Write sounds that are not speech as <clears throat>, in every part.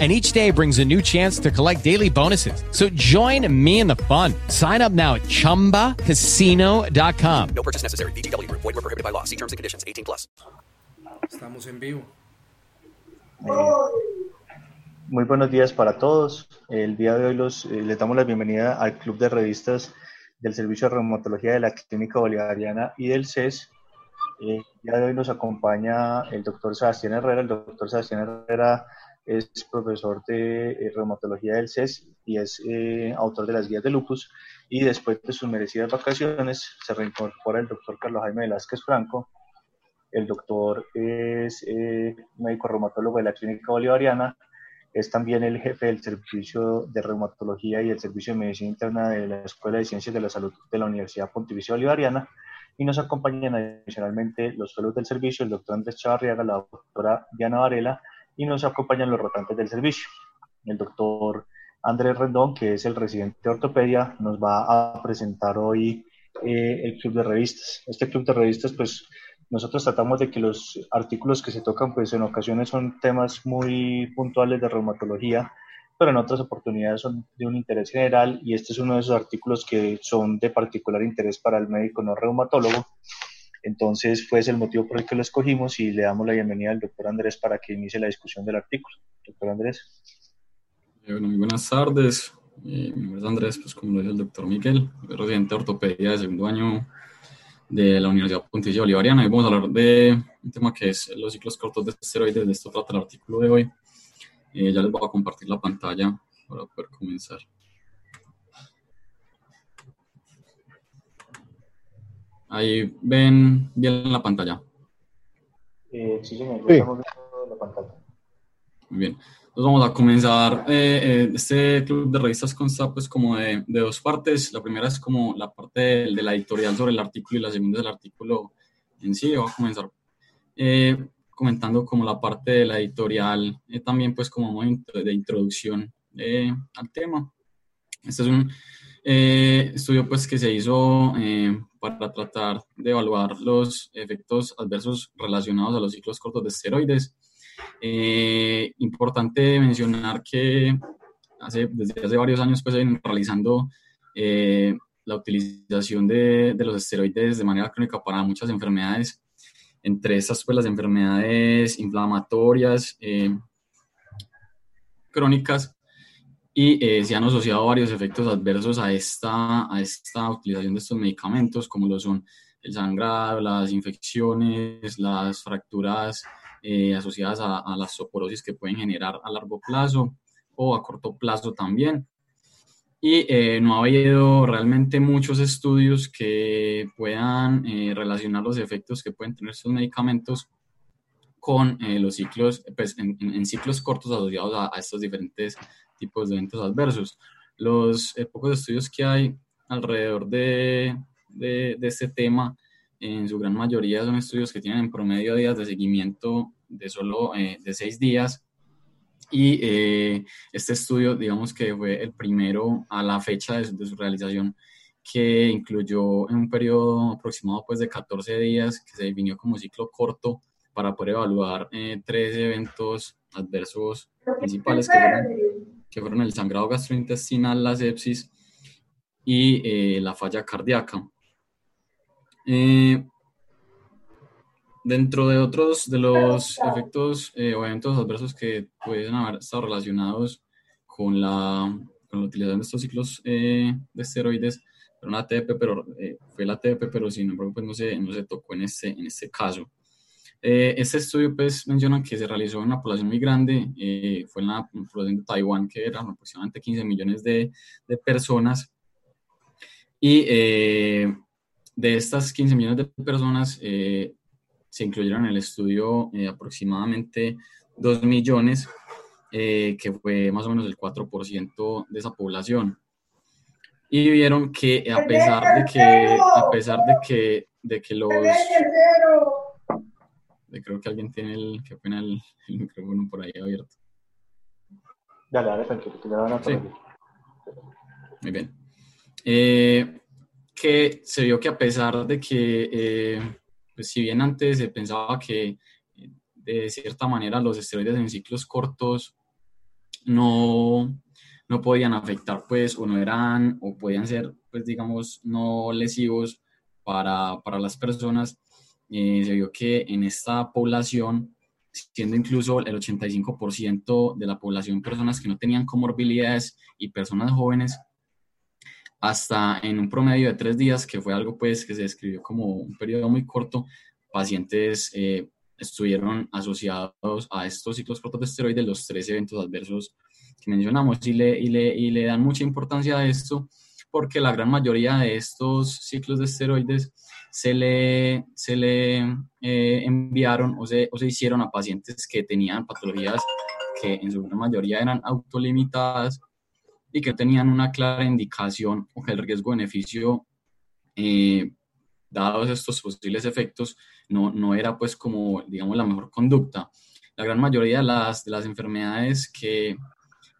and each day brings a new chance to collect daily bonuses. So join me in the fun. Sign up now at ChumbaCasino.com. No purchase necessary. BGW. Void were prohibited by law. See terms and conditions. 18 plus. Estamos en vivo. Muy buenos días para todos. El día de hoy los, eh, les damos la bienvenida al Club de Revistas del Servicio de Reumatología de la Clínica Bolivariana y del CES. Eh, el día de hoy nos acompaña el doctor Sebastián Herrera. El doctor Sebastián Herrera es profesor de eh, reumatología del CES y es eh, autor de las guías de lupus. Y después de sus merecidas vacaciones se reincorpora el doctor Carlos Jaime Velázquez Franco. El doctor es eh, médico reumatólogo de la Clínica Bolivariana. Es también el jefe del servicio de reumatología y el servicio de medicina interna de la Escuela de Ciencias de la Salud de la Universidad Pontificia Bolivariana. Y nos acompañan adicionalmente los fellows del servicio, el doctor Andrés Chavarriaga, la doctora Diana Varela y nos acompañan los rotantes del servicio. El doctor Andrés Rendón, que es el residente de ortopedia, nos va a presentar hoy eh, el club de revistas. Este club de revistas, pues nosotros tratamos de que los artículos que se tocan, pues en ocasiones son temas muy puntuales de reumatología, pero en otras oportunidades son de un interés general y este es uno de esos artículos que son de particular interés para el médico no reumatólogo. Entonces fue ese el motivo por el que lo escogimos y le damos la bienvenida al doctor Andrés para que inicie la discusión del artículo. Doctor Andrés. Eh, bueno, muy buenas tardes. Eh, mi nombre es Andrés, pues como lo dice el doctor Miguel, residente de ortopedia de segundo año de la Universidad Pontificia Bolivariana y vamos a hablar de un tema que es los ciclos cortos de esteroides. De esto trata el artículo de hoy. Eh, ya les voy a compartir la pantalla para poder comenzar. Ahí ven bien la pantalla. Eh, sí, señor, sí. estamos viendo la pantalla. Muy bien. Entonces vamos a comenzar. Eh, eh, este club de revistas consta pues como de, de, dos partes. La primera es como la parte de, de, la editorial sobre el artículo y la segunda es el artículo en sí. Voy a comenzar eh, comentando como la parte de la editorial, también pues como de introducción al tema. Este es un estudio pues que se hizo para tratar de evaluar los efectos adversos relacionados a los ciclos cortos de esteroides. Eh, importante mencionar que hace, desde hace varios años pues ven realizando eh, la utilización de, de, los esteroides de manera crónica para muchas enfermedades, entre estas pues las enfermedades inflamatorias eh, crónicas y eh, se han asociado varios efectos adversos a esta, a esta utilización de estos medicamentos, como lo son el sangrado, las infecciones, las fracturas eh, asociadas a, a, la osteoporosis que pueden generar a largo plazo o a corto plazo también. Y eh, no ha habido realmente muchos estudios que puedan eh, relacionar los efectos que pueden tener estos medicamentos con eh, los ciclos, pues en, en, ciclos cortos asociados a, a estos diferentes tipos de eventos adversos. Los eh, pocos estudios que hay alrededor de, de, de, este tema, en su gran mayoría son estudios que tienen en promedio días de seguimiento de solo eh, de seis días. Y eh, este estudio, digamos que fue el primero a la fecha de, de, su realización, que incluyó en un periodo aproximado pues, de 14 días, que se definió como ciclo corto, para poder evaluar eh, tres eventos adversos principales que fueron, que fueron el sangrado gastrointestinal, la sepsis y eh, la falla cardíaca. Eh, dentro de otros de los efectos eh, o eventos adversos que pueden haber estado relacionados con la, con la utilización de estos ciclos de esteroides, fue la ATP, pero sin embargo pues no se, no se tocó en este, en este caso. Eh, este estudio pues, menciona que se realizó en una población muy grande, eh, fue en la población de Taiwán, que eran aproximadamente 15 millones de, personas, y eh, de estas 15 millones de personas eh, se incluyeron en el estudio eh, aproximadamente 2 millones, que fue más o menos el 4% de esa población. Y vieron que a pesar de que, a pesar de que, de que los creo que alguien tiene el, que pena el, el micrófono por ahí abierto. Dale, dale, tranquilo, que le van a Sí. Muy bien. Eh, que se vio que a pesar de que, eh, pues si bien antes se pensaba que eh, de cierta manera los esteroides en ciclos cortos no, no podían afectar, pues, o no eran, o podían ser, pues, digamos, no lesivos para, para las personas, eh, se vio que en esta población, siendo incluso el 85% de la población personas que no tenían comorbilidades y personas jóvenes, hasta en un promedio de tres días, que fue algo pues que se describió como un periodo muy corto, pacientes eh, estuvieron asociados a estos ciclos cortos de esteroides, los tres eventos adversos que mencionamos, y le, y le, y le dan mucha importancia a esto porque la gran mayoría de estos ciclos de esteroides se le, se le eh, enviaron o se, o se hicieron a pacientes que tenían patologías que en su gran mayoría eran autolimitadas y que tenían una clara indicación o que el riesgo-beneficio, eh, dados estos posibles efectos, no, no era pues como, digamos, la mejor conducta. La gran mayoría de las, de las enfermedades que,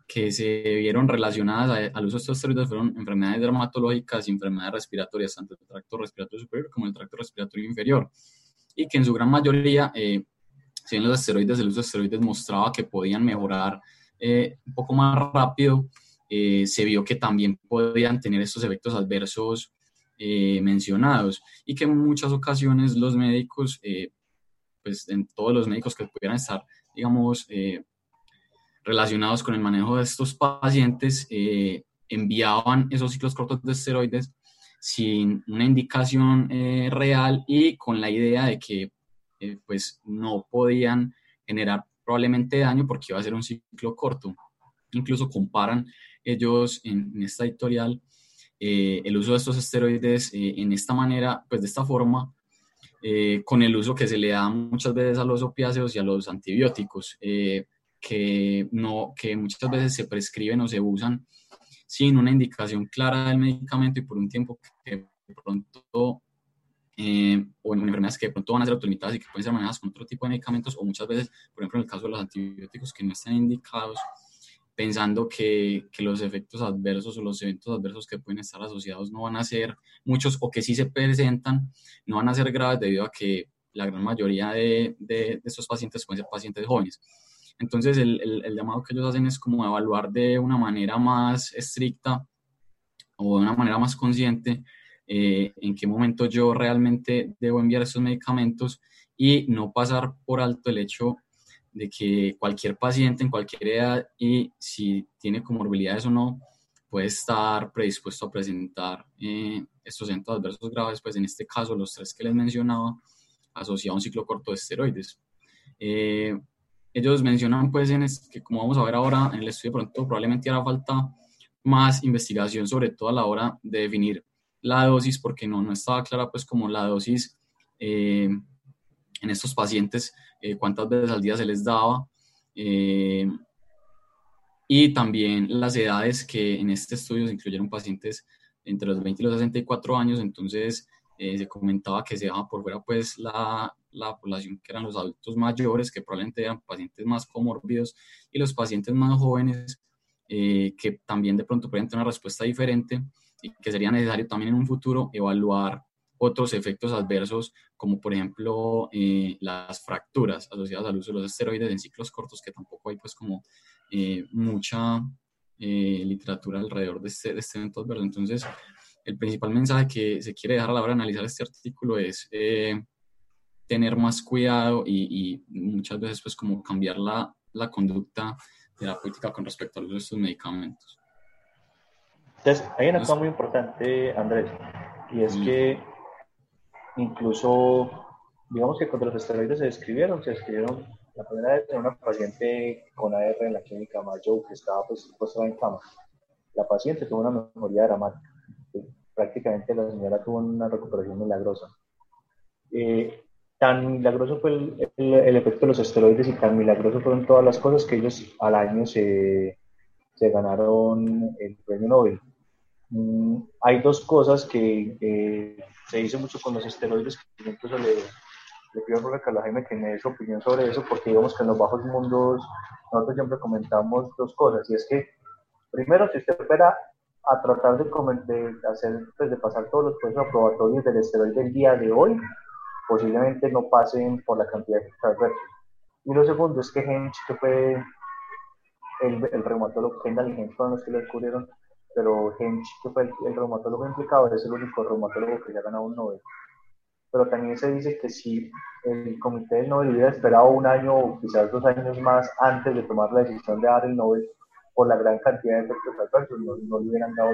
que se vieron relacionadas al uso de estos esteroides fueron enfermedades dermatológicas y enfermedades respiratorias, tanto el tracto respiratorio superior como el tracto respiratorio inferior, y que en su gran mayoría, eh, si bien los esteroides, el uso de esteroides mostraba que podían mejorar eh, un poco más rápido, eh, se vio que también podían tener estos efectos adversos eh, mencionados. Y que en muchas ocasiones los médicos, eh, pues en todos los médicos que pudieran estar, digamos, eh, relacionados con el manejo de estos pacientes, eh, enviaban esos ciclos cortos de esteroides sin una indicación eh, real y con la idea de que eh, pues no podían generar probablemente daño porque iba a ser un ciclo corto. Incluso comparan ellos en, esta editorial el uso de estos esteroides en esta manera, pues de esta forma, con el uso que se le da muchas veces a los opiáceos y a los antibióticos, que, no, que muchas veces se prescriben o se usan sin una indicación clara del medicamento y por un tiempo que de pronto, eh, o en enfermedades que de pronto van a ser autolimitadas y que pueden ser manejadas con otro tipo de medicamentos, o muchas veces, por ejemplo, en el caso de los antibióticos que no están indicados, pensando que, que, los efectos adversos o los eventos adversos que pueden estar asociados no van a ser muchos o que sí se presentan, no van a ser graves debido a que la gran mayoría de, de, de estos pacientes pueden ser pacientes jóvenes. Entonces, el, el, llamado que ellos hacen es como evaluar de una manera más estricta o de una manera más consciente eh, en qué momento yo realmente debo enviar estos medicamentos y no pasar por alto el hecho de que cualquier paciente en cualquier edad y si tiene comorbilidades o no, puede estar predispuesto a presentar eh, estos eventos adversos graves, pues en este caso los tres que les mencionaba, asociado a un ciclo corto de esteroides. Eh, ellos mencionan pues que como vamos a ver ahora en el estudio pronto probablemente hará falta más investigación sobre todo a la hora de definir la dosis porque no, no estaba clara pues como la dosis eh, en estos pacientes eh, cuántas veces al día se les daba eh, y también las edades que en este estudio se incluyeron pacientes entre los 20 y los 64 años, entonces eh, se comentaba que se daba por fuera pues la, la, población que eran los adultos mayores, que probablemente eran pacientes más comórbidos y los pacientes más jóvenes eh, que también de pronto pueden tener una respuesta diferente y que sería necesario también en un futuro evaluar otros efectos adversos, como por ejemplo eh, las fracturas asociadas al uso de los esteroides en ciclos cortos, que tampoco hay pues como eh, mucha eh, literatura alrededor de este, de este evento adverso. Entonces, el principal mensaje que se quiere dejar a la hora de analizar este artículo es eh, tener más cuidado y, y, muchas veces pues como cambiar la, la conducta terapéutica con respecto al uso de estos medicamentos. Entonces, hay una cosa muy importante, Andrés, y es mm. que incluso, digamos que cuando los esteroides se describieron, se describieron la primera vez en una paciente con AR en la clínica Mayo que estaba pues postrada en cama. La paciente tuvo una mejoría dramática. Prácticamente la señora tuvo una recuperación milagrosa. Eh, tan milagroso fue el, el, el, efecto de los esteroides y tan milagroso fueron todas las cosas que ellos al año se, se ganaron el premio Nobel. Mm, hay dos cosas que eh, se dice mucho con los esteroides, que incluso le, le pido a Carlos Jaime que me dé su opinión sobre eso, porque digamos que en los bajos mundos nosotros siempre comentamos dos cosas, y es que, primero, si usted espera a tratar de, de hacer, pues, de pasar todos los procesos aprobatorios del esteroide del día de hoy, posiblemente no pasen por la cantidad de adversos. Y lo segundo es que Hench, que fue el, el reumatólogo, Kendall y Hench los que lo descubrieron, pero Hench, que fue el, reumatólogo implicado, es el único reumatólogo que ya ha ganado un Nobel. Pero también se dice que si el comité del Nobel hubiera esperado un año o quizás dos años más antes de tomar la decisión de dar el Nobel, por la gran cantidad de efectos adversos, no, no le hubieran dado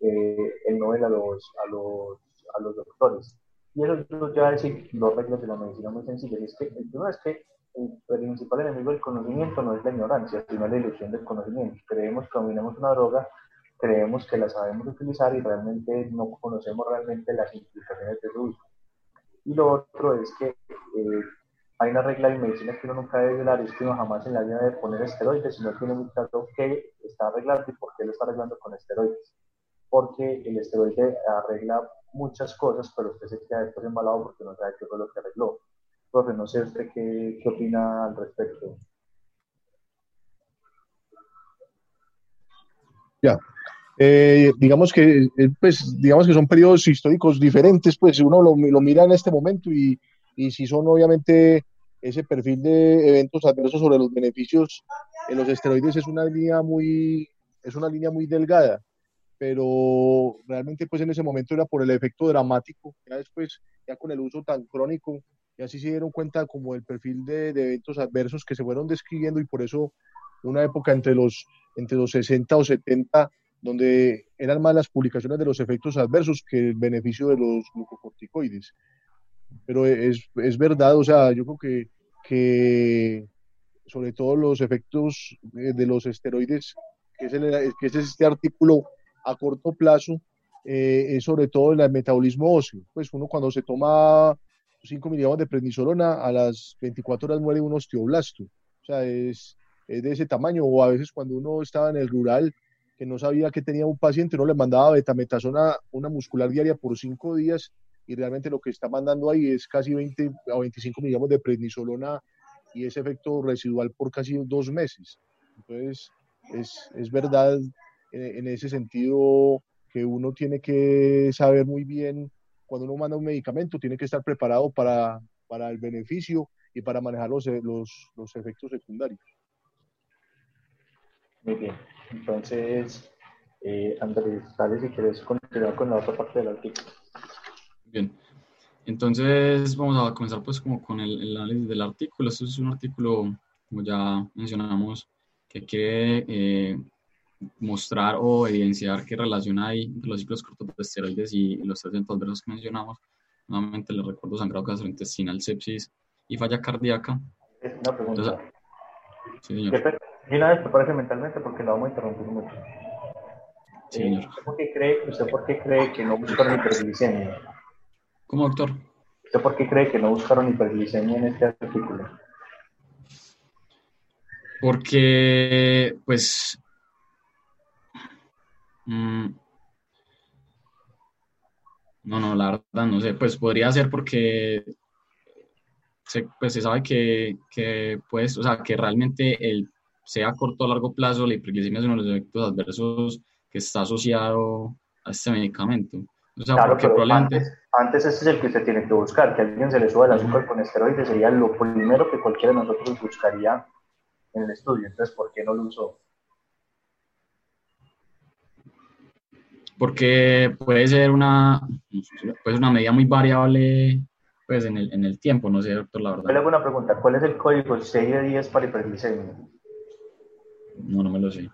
eh, el Nobel a los, a, los, a los doctores. Y eso ya decir dos reglas de la medicina muy sencillas. Es que el primero es que el principal enemigo del conocimiento no es la ignorancia, sino la ilusión del conocimiento. Creemos que dominamos una droga, creemos que la sabemos utilizar y realmente no conocemos realmente las implicaciones de su uso. Y lo otro es que eh, hay una regla de medicina que uno nunca debe violar, es que uno jamás en la vida debe poner esteroides, sino tiene muy claro qué está arreglando y por qué lo está arreglando con esteroides. Porque el esteroide arregla muchas cosas, pero usted se queda después embalado porque no sabe qué fue lo que arregló. Profe, no sé usted qué, qué opina al respecto. Ya. Eh, digamos que eh, pues digamos que son periodos históricos diferentes pues uno lo, lo mira en este momento y, y si son obviamente ese perfil de eventos adversos sobre los beneficios en los esteroides es una línea muy es una línea muy delgada pero realmente pues en ese momento era por el efecto dramático ya después ya con el uso tan crónico ya sí se dieron cuenta como el perfil de, de eventos adversos que se fueron describiendo y por eso una época entre los entre los 60 o 70 donde eran más las publicaciones de los efectos adversos que el beneficio de los glucocorticoides. Pero es, es verdad, o sea, yo creo que, que sobre todo los efectos eh, de los esteroides, que es, el, que es este artículo a corto plazo, eh, es sobre todo el metabolismo óseo. Pues uno cuando se toma 5 miligramos de prednisolona, a las 24 horas muere un osteoblasto. O sea, es, es, de ese tamaño. O a veces cuando uno estaba en el rural, que no sabía que tenía un paciente, uno le mandaba betametasona, una muscular diaria por 5 días y realmente lo que está mandando ahí es casi 20 o 25 miligramos de prednisolona y ese efecto residual por casi dos meses. Entonces, es, es verdad en, en, ese sentido que uno tiene que saber muy bien, cuando uno manda un medicamento, tiene que estar preparado para, para el beneficio y para manejar los, los, los efectos secundarios. Muy bien, entonces, eh, Andrés, dale si quieres continuar con la otra parte del artículo. Bien, entonces vamos a comenzar pues como con el, el análisis del artículo. Esto es un artículo, como ya mencionamos, que quiere eh, mostrar o evidenciar qué relación hay entre los ciclos cortos de esteroides y los tres adversos que mencionamos. Nuevamente les recuerdo sangrado gastrointestinal, sepsis y falla cardíaca. Es una pregunta. Entonces, sí, señor. Y una vez prepárese mentalmente porque la vamos a interrumpir mucho. Sí, Eh, señor. ¿usted, por qué cree, ¿Usted por qué cree que no buscaron hiperglicemia? ¿Cómo, doctor? ¿Usted por qué cree que no buscaron hiperglicemia en este artículo? Porque, pues, mm, no, no, la verdad, no sé, pues podría ser porque se, pues se sabe que, que, pues, o sea, que realmente el, sea a corto o largo plazo, la hiperglicemia es uno de los efectos adversos que está asociado a este medicamento. O sea, Claro, porque pero probablemente... antes, antes ese es el que usted tiene que buscar, que a alguien se le suba el azúcar con esteroides sería lo primero que cualquiera de nosotros buscaría en el estudio. Entonces, ¿por qué no lo usó? Porque puede ser una, pues una medida muy variable pues en el, en el tiempo, no sé, doctor, la Yo le verdad. hago una pregunta, ¿cuál es el código 6 de 10 para hiperglicemia? No, no me lo sé.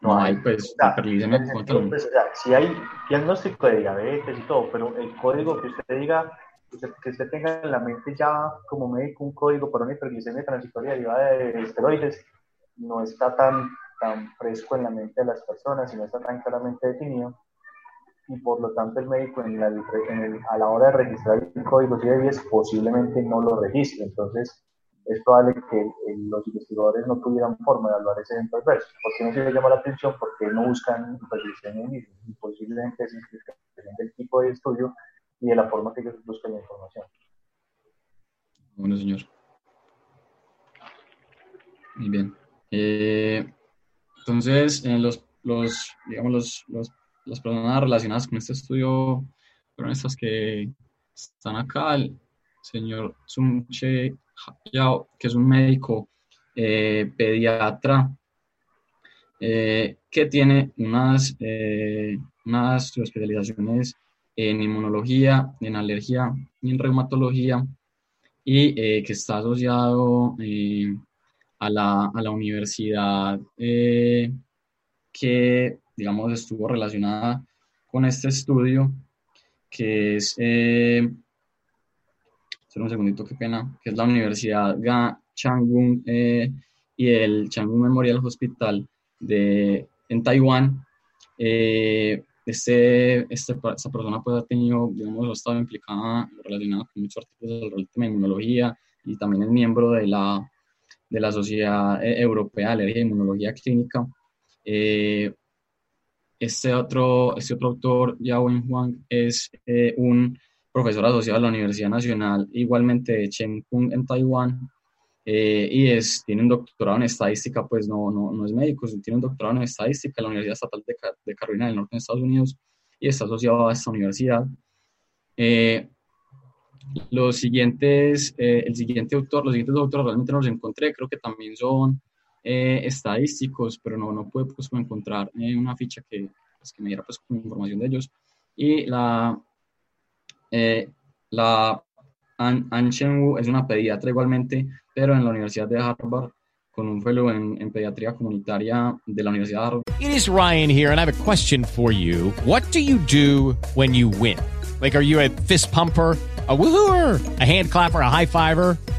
No hay. pues, O hiperglicemia sentido, pues, o sea, si hay diagnóstico de diabetes y todo, pero el código que usted diga, que usted, que usted tenga en la mente ya como médico un código para una hiperglicemia transitoria derivada de esteroides, no está tan, tan fresco en la mente de las personas y no está tan claramente definido. Y por lo tanto, el médico en la, en el, a la hora de registrar el código 10 posiblemente no lo registre. Entonces, es probable que eh, los investigadores no tuvieran forma de evaluar ese evento adverso. ¿Por qué no se les llama la atención? Porque no buscan hiperglicemia mismo. Y posiblemente es explicación del tipo de estudio y de la forma que ellos buscan la información. Bueno, señor. Muy bien. Eh, entonces, en los, los, digamos, los, los, las personas relacionadas con este estudio fueron estas que están acá, el señor Sun Che Yao, que es un médico eh, pediatra eh, que tiene unas, eh, unas especializaciones en inmunología, en alergia y en reumatología, y que está asociado a la, a, la, universidad que, digamos, estuvo relacionada con este estudio, que es un segundito, qué pena, que es la Universidad Ga Changung eh, y el Changung Memorial Hospital de, en Taiwán. Eh, este, este, esta persona pues, ha tenido, digamos, ha estado implicada, relacionada con muchos artículos del tema de inmunología y también es miembro de la, de la Sociedad eh, Europea de Alergia y Inmunología Clínica. Este, otro, este otro autor, Yao Huang, es un profesor asociado a la Universidad Nacional, igualmente de Cheng Kung en Taiwán, eh, y es, tiene un doctorado en estadística, pues no, no, no, es médico, tiene un doctorado en estadística en la Universidad Estatal de, de Carolina del Norte en Estados Unidos y está asociado a esta universidad. Eh, los siguientes, eh, el siguiente autor, los siguientes autores realmente no los encontré, creo que también son estadísticos, pero no, no pude pues, encontrar una ficha que, pues, que me diera pues, información de ellos. Y la, eh, la es una pediatra igualmente, pero en la Universidad de Harvard con un fellow en, en pediatría comunitaria de la Universidad de Harvard. It is Ryan here and I have a question for you. What do you do when you win? Like, are you a fist pumper? a woohooer, a hand clapper, a high fiver.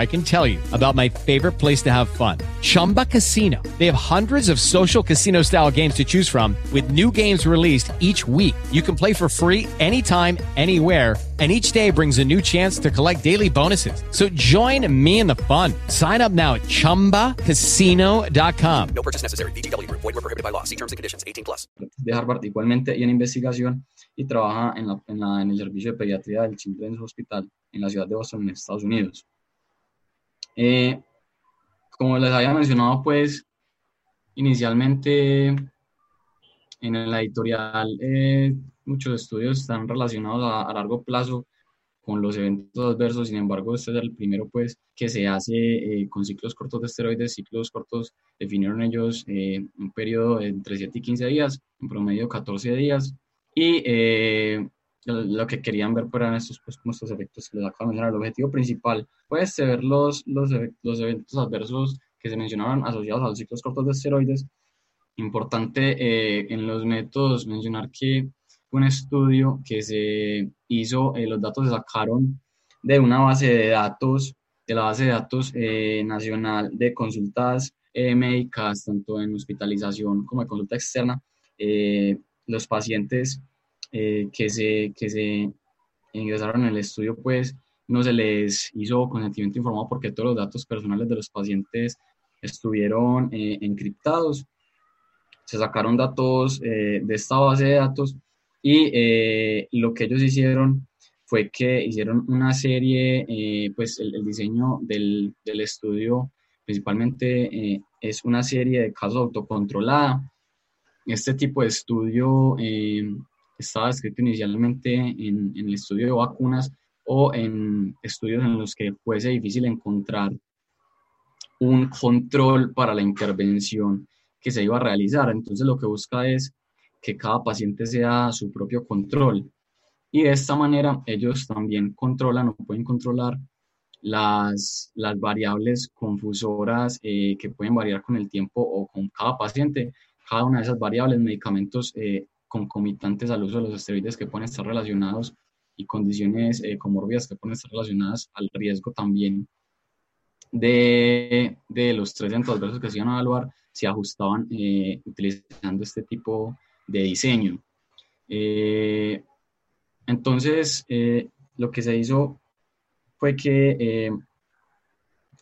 I can tell you about my favorite place to have fun Chumba Casino. They have hundreds of social casino style games to choose from, with new games released each week. You can play for free anytime, anywhere. And each day brings a new chance to collect daily bonuses. So join me in the fun. Sign up now at chumbacasino.com. No purchase necessary. BGW. Void were prohibited by law. See terms and conditions 18 plus. De Harvard igualmente y en investigación y trabaja en, la, en, la, en el servicio de pediatría del Children's Hospital en la ciudad de Boston, en Estados Unidos. Eh, como les había mencionado, pues inicialmente en la editorial eh, muchos estudios están relacionados a, a, largo plazo con los eventos adversos, sin embargo, este es el primero pues que se hace eh, con ciclos cortos de esteroides, ciclos cortos definieron ellos eh, un periodo entre 7 y 15 días, en promedio 14 días, y eh, lo que querían ver eran estos, pues, como estos efectos que les acabo de mencionar. El objetivo principal fue este, ver los, los, los eventos adversos que se mencionaban asociados a los ciclos cortos de esteroides. Importante eh, en los métodos mencionar que un estudio que se hizo, eh, los datos se sacaron de una base de datos, de la base de datos eh, nacional de consultas eh, médicas, tanto en hospitalización como en consulta externa. los pacientes eh, que, se, que se ingresaron en el estudio, pues no se les hizo consentimiento informado porque todos los datos personales de los pacientes estuvieron eh, encriptados. Se sacaron datos eh, de esta base de datos y lo que ellos hicieron fue que hicieron una serie, pues el, el diseño del, del, estudio principalmente es una serie de casos autocontrolada. Este tipo de estudio estaba escrito inicialmente en, en, el estudio de vacunas o en estudios en los que fuese difícil encontrar un control para la intervención que se iba a realizar. Entonces lo que busca es que cada paciente sea su propio control. Y de esta manera ellos también controlan o pueden controlar las, las variables confusoras eh, que pueden variar con el tiempo o con cada paciente. Cada una de esas variables, medicamentos eh, concomitantes al uso de los esteroides que pueden estar relacionados y condiciones eh, comorbidas que pueden estar relacionadas al riesgo también de, de los tres adversos que se iban a evaluar se ajustaban eh, utilizando este tipo de diseño. Eh, entonces, eh, lo que se hizo fue que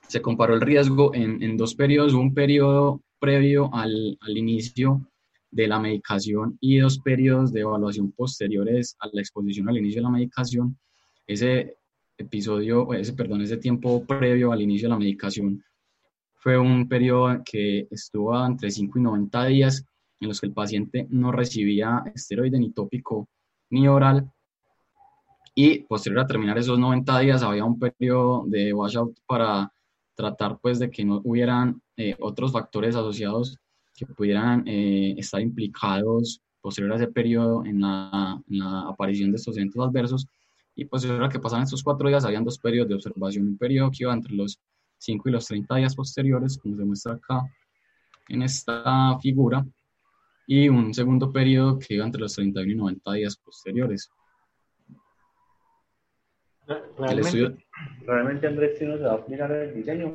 se comparó el riesgo en, dos periodos, un periodo previo al, inicio de la medicación y dos periodos de evaluación posteriores a la exposición al inicio de la medicación. Ese episodio, ese, perdón, ese tiempo previo al inicio de la medicación fue un periodo que estuvo entre 5 y 90 días en los que el paciente no recibía esteroide ni tópico ni oral. Y posterior a terminar esos 90 días había un periodo de washout para tratar pues de que no hubieran eh, otros factores asociados que pudieran eh, estar implicados posterior a ese periodo en la, en la aparición de estos eventos adversos y pues era que pasaban estos cuatro días, habían dos periodos de observación, un periodo que iba entre los 5 y los 30 días posteriores, como se muestra acá en esta figura, y un segundo periodo que iba entre los 31 y 90 días posteriores. Realmente, realmente Andrés, si uno se va a mirar el diseño,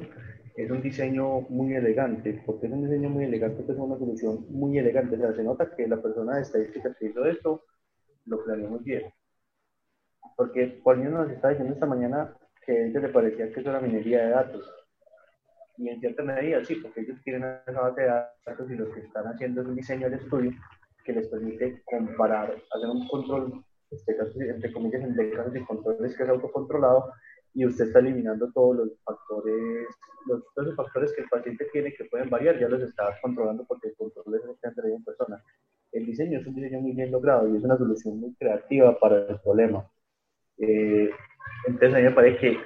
es un diseño muy elegante, porque es un diseño muy elegante, es una solución muy elegante, o sea, se nota que la persona de estadística que hizo esto lo planeó muy bien. Porque Paulino nos está diciendo esta mañana que a él le parecía que eso era minería de datos. Y en cierta medida sí, porque ellos quieren esa base de datos y lo que están haciendo es un diseño del estudio que les permite comparar, hacer un control, este caso, entre comillas, de casos y controles que es autocontrolado y usted está eliminando todos los factores, los, todos los factores que el paciente tiene que pueden variar, ya los está controlando porque el control es han en persona. El diseño es un diseño muy bien logrado y es una solución muy creativa para el problema. Eh, entonces a mí me parece que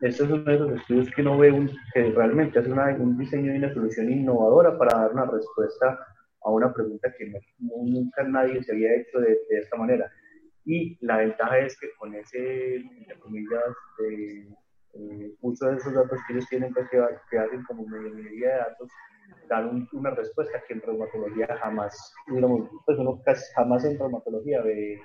este es uno de esos estudios que uno ve un, que realmente hace un diseño y una solución innovadora para dar una respuesta a una pregunta que nunca nadie se había hecho de, esta manera. Y la ventaja es que con ese, entre comillas, de, eh, de esos datos que ellos tienen pues, que, que hacen como medida de datos, dan una respuesta que en reumatología jamás, pues uno jamás en reumatología ve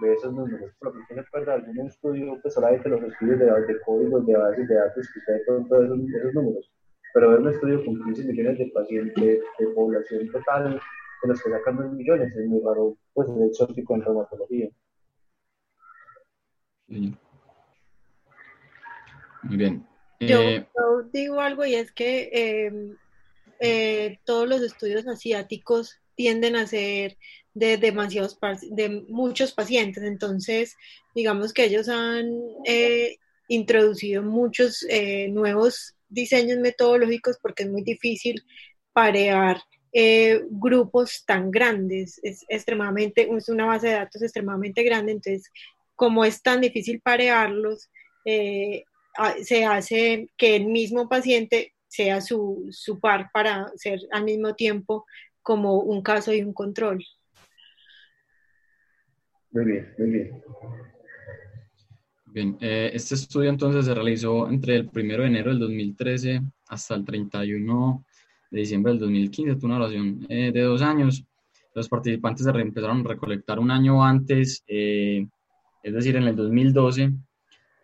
de esos números. Si tiene pues, algún estudio, pues solamente los estudios de, de códigos, de bases de datos que usted con todos esos, números. Pero ver un estudio con 15 millones de pacientes, de población total, de los que sacan 2 millones, es muy raro, pues es exótico en reumatología. Muy bien. Yo, eh, yo, digo algo y es que eh, eh, todos los estudios asiáticos tienden a ser de demasiados de muchos pacientes. Entonces, digamos que ellos han eh, introducido muchos nuevos diseños metodológicos porque es muy difícil parear eh, grupos tan grandes. Es extremadamente, es una base de datos extremadamente grande. Entonces, como es tan difícil parearlos, se hace que el mismo paciente sea su, su par para ser al mismo tiempo como un caso y un control. Muy bien, muy bien. Bien, eh, este estudio entonces se realizó entre el 1 de enero del 2013 hasta el 31 de diciembre del 2015, tuvo una duración eh, de dos años. Los participantes se empezaron a recolectar un año antes, eh, es decir, en el 2012,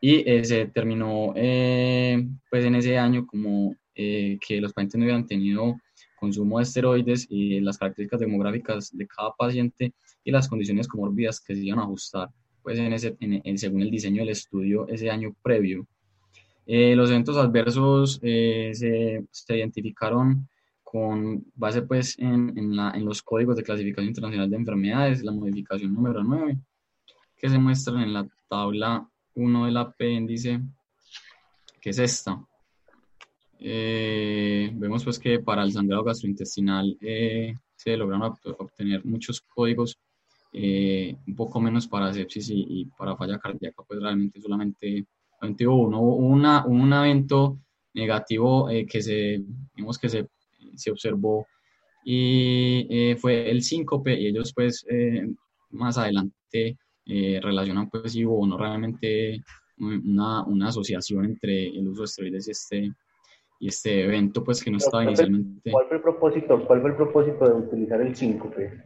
y se terminó pues en ese año como que los pacientes no habían tenido consumo de esteroides y las características demográficas de cada paciente y las condiciones comórbidas que se iban a ajustar pues en ese, en, según el diseño del estudio ese año previo. Eh, los eventos adversos eh, se, se, identificaron con base pues en, en, la, en, los códigos de clasificación internacional de enfermedades, la modificación número 9, que se muestran en la tabla 1 del apéndice, que es esta. Eh, vemos pues que para el sangrado gastrointestinal eh, se lograron obtener muchos códigos, eh, un poco menos para sepsis y, para falla cardíaca, pues realmente solamente, uno. Una, un evento negativo que se, vimos que se, se observó y fue el síncope y ellos pues más adelante relacionan pues si hubo no realmente una, una asociación entre el uso de esteroides y este y este evento pues que no estaba inicialmente... ¿Cuál fue el propósito, cuál fue el propósito de utilizar el síncope?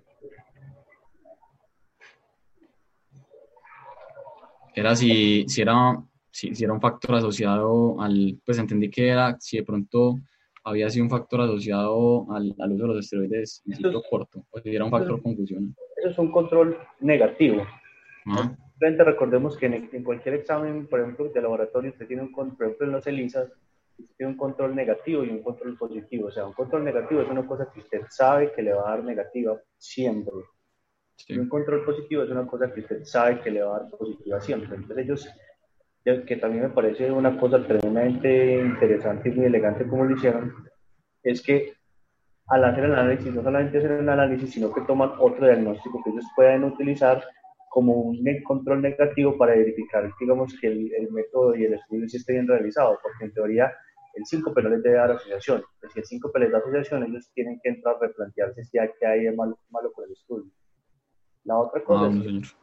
Era si, si era si, si, era un factor asociado al, pues entendí que era, si de pronto había sido un factor asociado al, al uso de los esteroides en ciclo corto, o si era un factor confusión. Eso es un control negativo. Frente, recordemos que en, cualquier examen, por ejemplo, de laboratorio, usted tiene un control, por ejemplo, en los ELISAs, tiene un control negativo y un control positivo. O sea, un control negativo es una cosa que usted sabe que le va a dar negativa siempre. Y un control positivo es una cosa que usted sabe que le va a dar positiva siempre. Entonces ellos, que también me parece una cosa tremendamente interesante y muy elegante como lo hicieron, es que al hacer el análisis, no solamente hacen el análisis, sino que toman otro diagnóstico que ellos pueden utilizar como un control negativo para verificar, digamos, que el, método y el estudio sí esté bien realizado, porque en teoría el 5 no les debe dar asociación. Pues si el 5 les da asociación, ellos tienen que entrar a replantearse si hay, que hay malo, malo con el estudio. La otra cosa ah, es,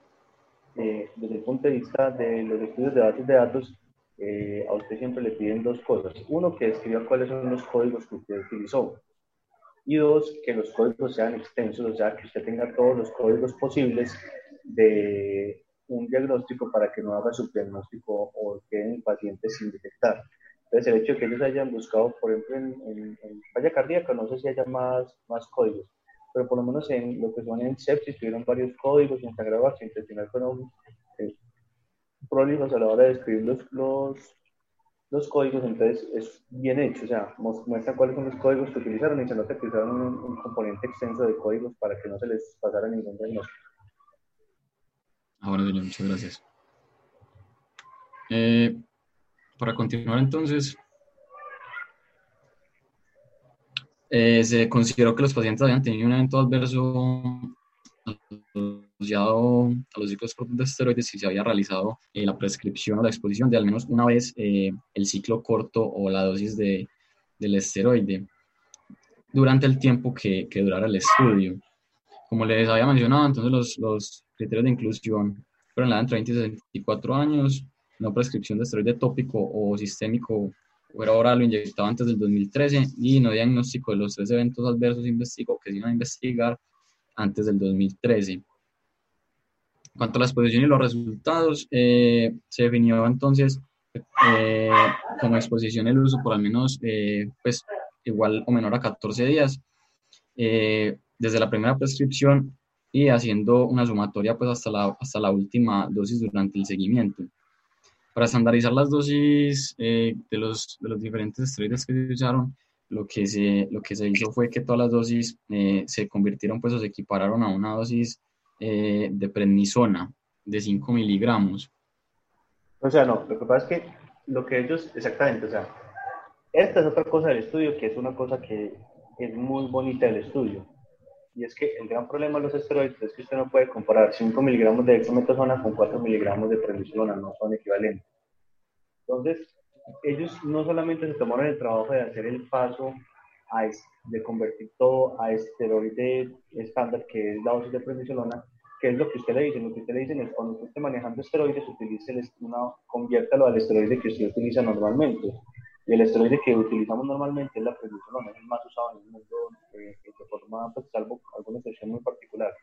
eh, desde el punto de vista de los estudios de bases de datos, eh, a usted siempre le piden dos cosas. Uno, que describa cuáles son los códigos que usted utilizó. Y dos, que los códigos sean extensos, o sea, que usted tenga todos los códigos posibles de un diagnóstico para que no haga su diagnóstico o quede el paciente sin detectar. Entonces, el hecho de que ellos hayan buscado, por ejemplo, en, en, falla cardíaca, no sé si haya más, más códigos, pero por lo menos en lo que son en sepsis tuvieron varios códigos, en sagrado intestinal fueron eh, a la hora de escribir los, los, los, códigos, entonces es bien hecho, o sea, muestran cuáles son los códigos que utilizaron y se nota que utilizaron un, un componente extenso de códigos para que no se les pasara ningún diagnóstico. Ah, bueno, señor, muchas gracias. Eh, para continuar entonces, eh, se consideró que los pacientes habían tenido un evento adverso asociado a los ciclos de esteroides y se había realizado eh, la prescripción o la exposición de al menos una vez el ciclo corto o la dosis de, del esteroide durante el tiempo que, que durara el estudio. Como les había mencionado, entonces los, los criterios de inclusión fueron la entre 20 y 64 años, no prescripción de esteroide tópico o sistémico o era oral o inyectado antes del 2013 y no diagnóstico de los tres eventos adversos investigó que se iban a investigar antes del 2013. En cuanto a la exposición y los resultados, eh, se definió entonces eh, como exposición el uso por al menos eh, pues, igual o menor a 14 días desde la primera prescripción y haciendo una sumatoria pues hasta la, hasta la última dosis durante el seguimiento. Para estandarizar las dosis eh, de, los, de los diferentes esteroides que se usaron, lo que se, lo que se hizo fue que todas las dosis eh, se convirtieron pues o se equipararon a una dosis eh, de prednisona de 5 miligramos. O sea, no, lo que pasa es que lo que ellos, exactamente, o sea, esta es otra cosa del estudio que es una cosa que es muy bonita del estudio y es que el gran problema de los esteroides es que usted no puede comparar 5 miligramos de dexametasona con 4 miligramos de prednisolona, no son equivalentes. Entonces, ellos no solamente se tomaron el trabajo de hacer el paso a, de convertir todo a esteroide estándar, que es la dosis de prednisolona, que es lo que usted le dice. Lo que usted le dicen es cuando usted esté manejando esteroides, utilice una, conviértalo al esteroide que usted utiliza normalmente. El esteroide que utilizamos normalmente es la prednisolona, es el más usado en el mundo eh, de forma, pues, salvo alguna excepción muy particular.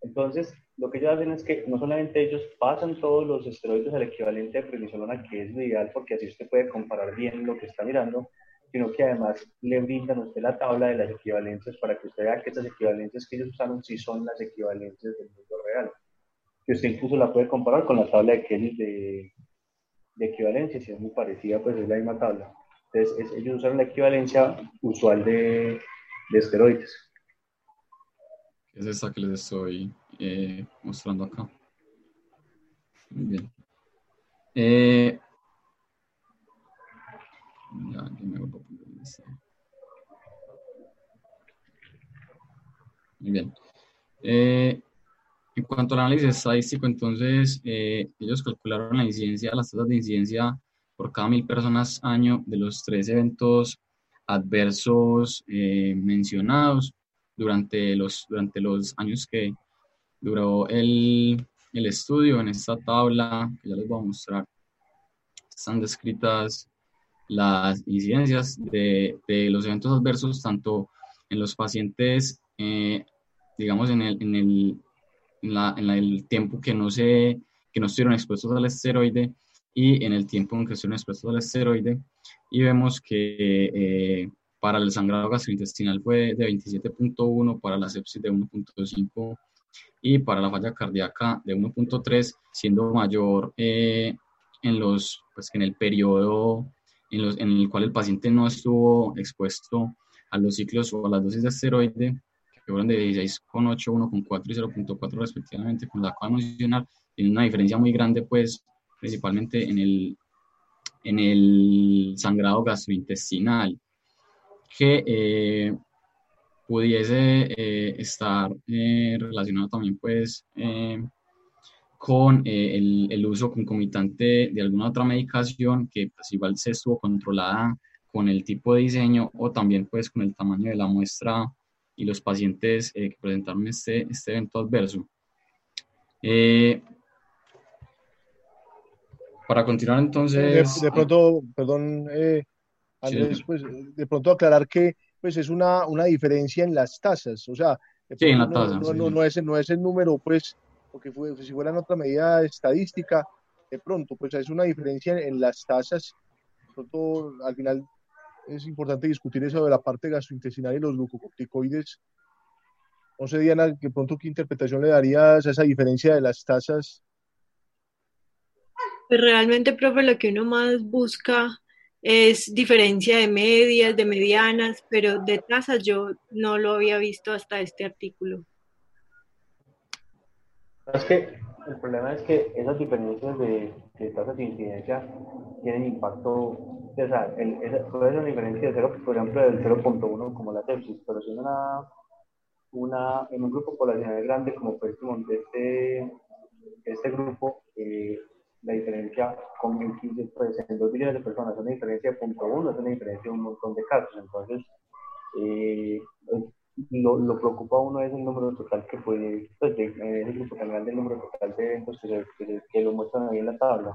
Entonces, lo que ellos hacen es que no solamente ellos pasan todos los esteroides al equivalente de prednisolona, que es lo ideal porque así usted puede comparar bien lo que está mirando, sino que además le brindan a usted la tabla de las equivalencias para que usted vea que estas equivalencias que ellos usaron sí son las equivalencias del mundo real. Que usted incluso la puede comparar con la tabla de Kelly de, de equivalencia, si es muy parecida, pues es la misma tabla. Entonces, ellos usaron la equivalencia usual de, de esteroides. Es esta que les estoy eh, mostrando acá. Muy bien. Eh, ya, Muy bien. Eh, en cuanto al análisis estadístico, entonces eh, ellos calcularon la incidencia, las tasas de incidencia por cada mil personas año de los tres eventos adversos eh, mencionados durante los, durante los años que duró el, el, estudio. En esta tabla, que ya les voy a mostrar, están descritas las incidencias de, de los eventos adversos, tanto en los pacientes, eh, digamos, en el, en el en, la, en el tiempo que no, se, que no estuvieron expuestos al esteroide y en el tiempo en que estuvieron expuestos al esteroide. Y vemos que eh, para el sangrado gastrointestinal fue de 27.1, para la sepsis de 1.5 y para la falla cardíaca de 1.3, siendo mayor eh, en, los, pues, en el periodo en, los, en, el cual el paciente no estuvo expuesto a los ciclos o a las dosis de esteroide, fueron de 16,8, 1,4 y 0,4 respectivamente, con la cual emocional, tiene una diferencia muy grande, pues, principalmente en el, en el sangrado gastrointestinal, que eh, pudiese eh, estar eh, relacionado también, pues, con el, el, uso concomitante de alguna otra medicación que pues, igual se estuvo controlada con el tipo de diseño o también pues con el tamaño de la muestra y los pacientes que presentaron este, este evento adverso. Para continuar entonces... De, pronto, perdón, eh, Andrés, pues de pronto aclarar que pues es una, una diferencia en las tasas, o sea, sí, en la no, tasa, no, sí, no, sí. no, es, no es el número, pues, porque fue, si fuera en otra medida estadística, de pronto, pues es una diferencia en las tasas, de pronto al final es importante discutir eso de la parte gastrointestinal y los glucocorticoides. No sé, Diana, de pronto qué interpretación le darías a esa diferencia de las tasas pues realmente, profe, lo que uno más busca es diferencia de medias, de medianas, pero de tasas yo no lo había visto hasta este artículo. Es que el problema es que esas diferencias de, de tasas de incidencia tienen impacto, o sea, el, esa, puede ser una diferencia de 0, por ejemplo, del 0.1 como la sepsis, pero si en, una, una, en un grupo poblacional grande como fue este, este grupo, eh, la diferencia con el 15, pues en 2 millones de personas es una diferencia de punto uno, es una diferencia de un montón de casos. Entonces, eh, lo, lo preocupa a uno es el número total que puede, pues, de, eh, el grupo tan grande, el número total de eventos que, se, que, que lo muestran ahí en la tabla.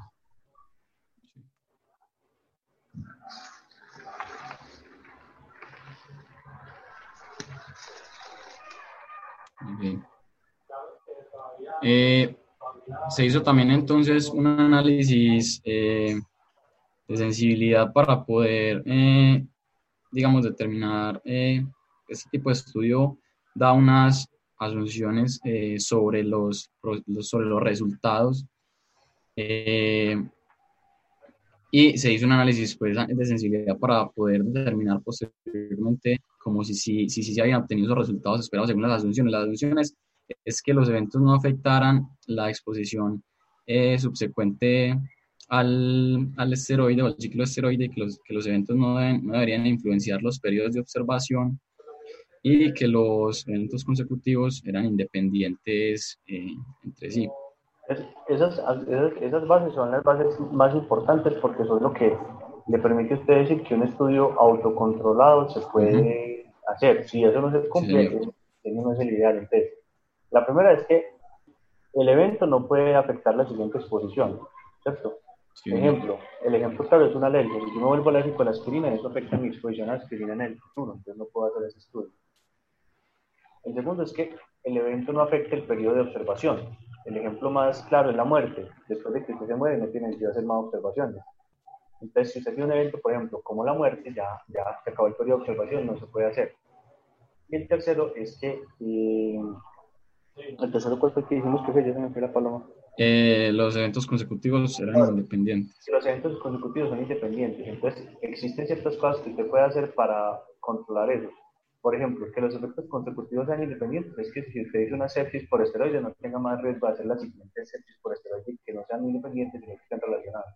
Eh, se hizo también entonces un análisis eh, de sensibilidad para poder, eh, digamos, determinar este tipo de estudio da unas asunciones sobre, los, sobre los resultados. Y se hizo un análisis pues, de sensibilidad para poder determinar posteriormente como si sí si, si, si habían obtenido los resultados esperados según las asunciones. Las asunciones es que los eventos no afectaran la exposición eh, subsecuente al, al, esteroide o al ciclo esteroide, que los, que los eventos no, deben, no, deberían influenciar los periodos de observación y que los eventos consecutivos eran independientes eh, entre sí. Es, esas, esas, bases son las bases más importantes porque son lo que le permite a usted decir que un estudio autocontrolado se puede. Hacer. Si eso no se cumple, sí, eso no es el ideal. Entonces, la primera es que el evento no puede afectar la siguiente exposición, ¿cierto? Sí. Ejemplo, el ejemplo claro es una alergia. Si yo me vuelvo alérgico a la aspirina, eso afecta mi exposición a la aspirina en el futuro, entonces no puedo hacer ese estudio. El segundo es que el evento no afecta el periodo de observación. El ejemplo más claro es la muerte. Después de que usted se muere, no tiene de hacer más observaciones. Entonces, si usted tiene un evento, por ejemplo, como la muerte, ya, ya se acabó el periodo de observación, no se puede hacer. Y el tercero es que eh, el tercero, ¿cuál fue que dijimos que fue? Ya se me fue la paloma. Eh, los eventos consecutivos eran Bueno. independientes. Los eventos consecutivos son independientes. Entonces, existen ciertas cosas que usted puede hacer para controlar eso. Por ejemplo, que los efectos consecutivos sean independientes. Es que si usted hizo una sepsis por esteroide, no tenga más riesgo de hacer la siguiente sepsis por esteroide que no sean independientes, sino que estén relacionadas.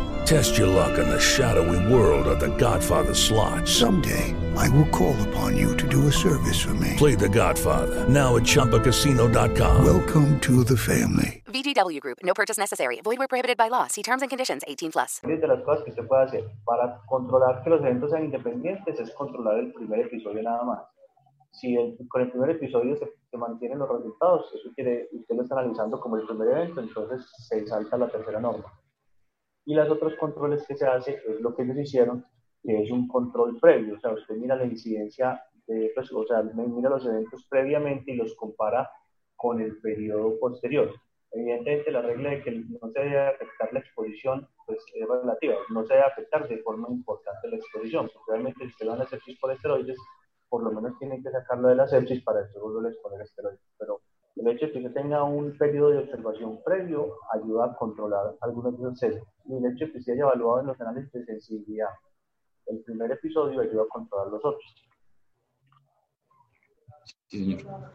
Test your luck in the shadowy world of The Godfather slot. Someday, I will call upon you to do a service for me. Play The Godfather now at ChumbaCasino.com. Welcome to the family. VGW Group. No purchase necessary. Void where prohibited by law. See terms and conditions. 18 plus. de las cosas que usted puede hacer para controlar que los eventos sean independientes es controlar el primer episodio nada más. Si el- con el primer episodio se, se mantienen los resultados, eso quiere, usted lo está analizando como el primer evento, entonces se salta la tercera norma. Y los otros controles que se hace es lo que ellos hicieron, que es un control previo, o sea, usted mira la incidencia, de, pues, o sea, mira los eventos previamente y los compara con el periodo posterior. Evidentemente, la regla de que no se debe afectar la exposición pues, es relativa, no se debe afectar de forma importante la exposición, porque realmente si usted va a una sepsis por esteroides, por lo menos tienen que sacarlo de la sepsis para a exponer esteroides. Pero el hecho de que usted tenga un periodo de observación previo ayuda a controlar algunos de esos sesgos. Y el hecho de que usted haya evaluado en los análisis de sensibilidad el primer episodio ayuda a controlar los otros. Sí, señor.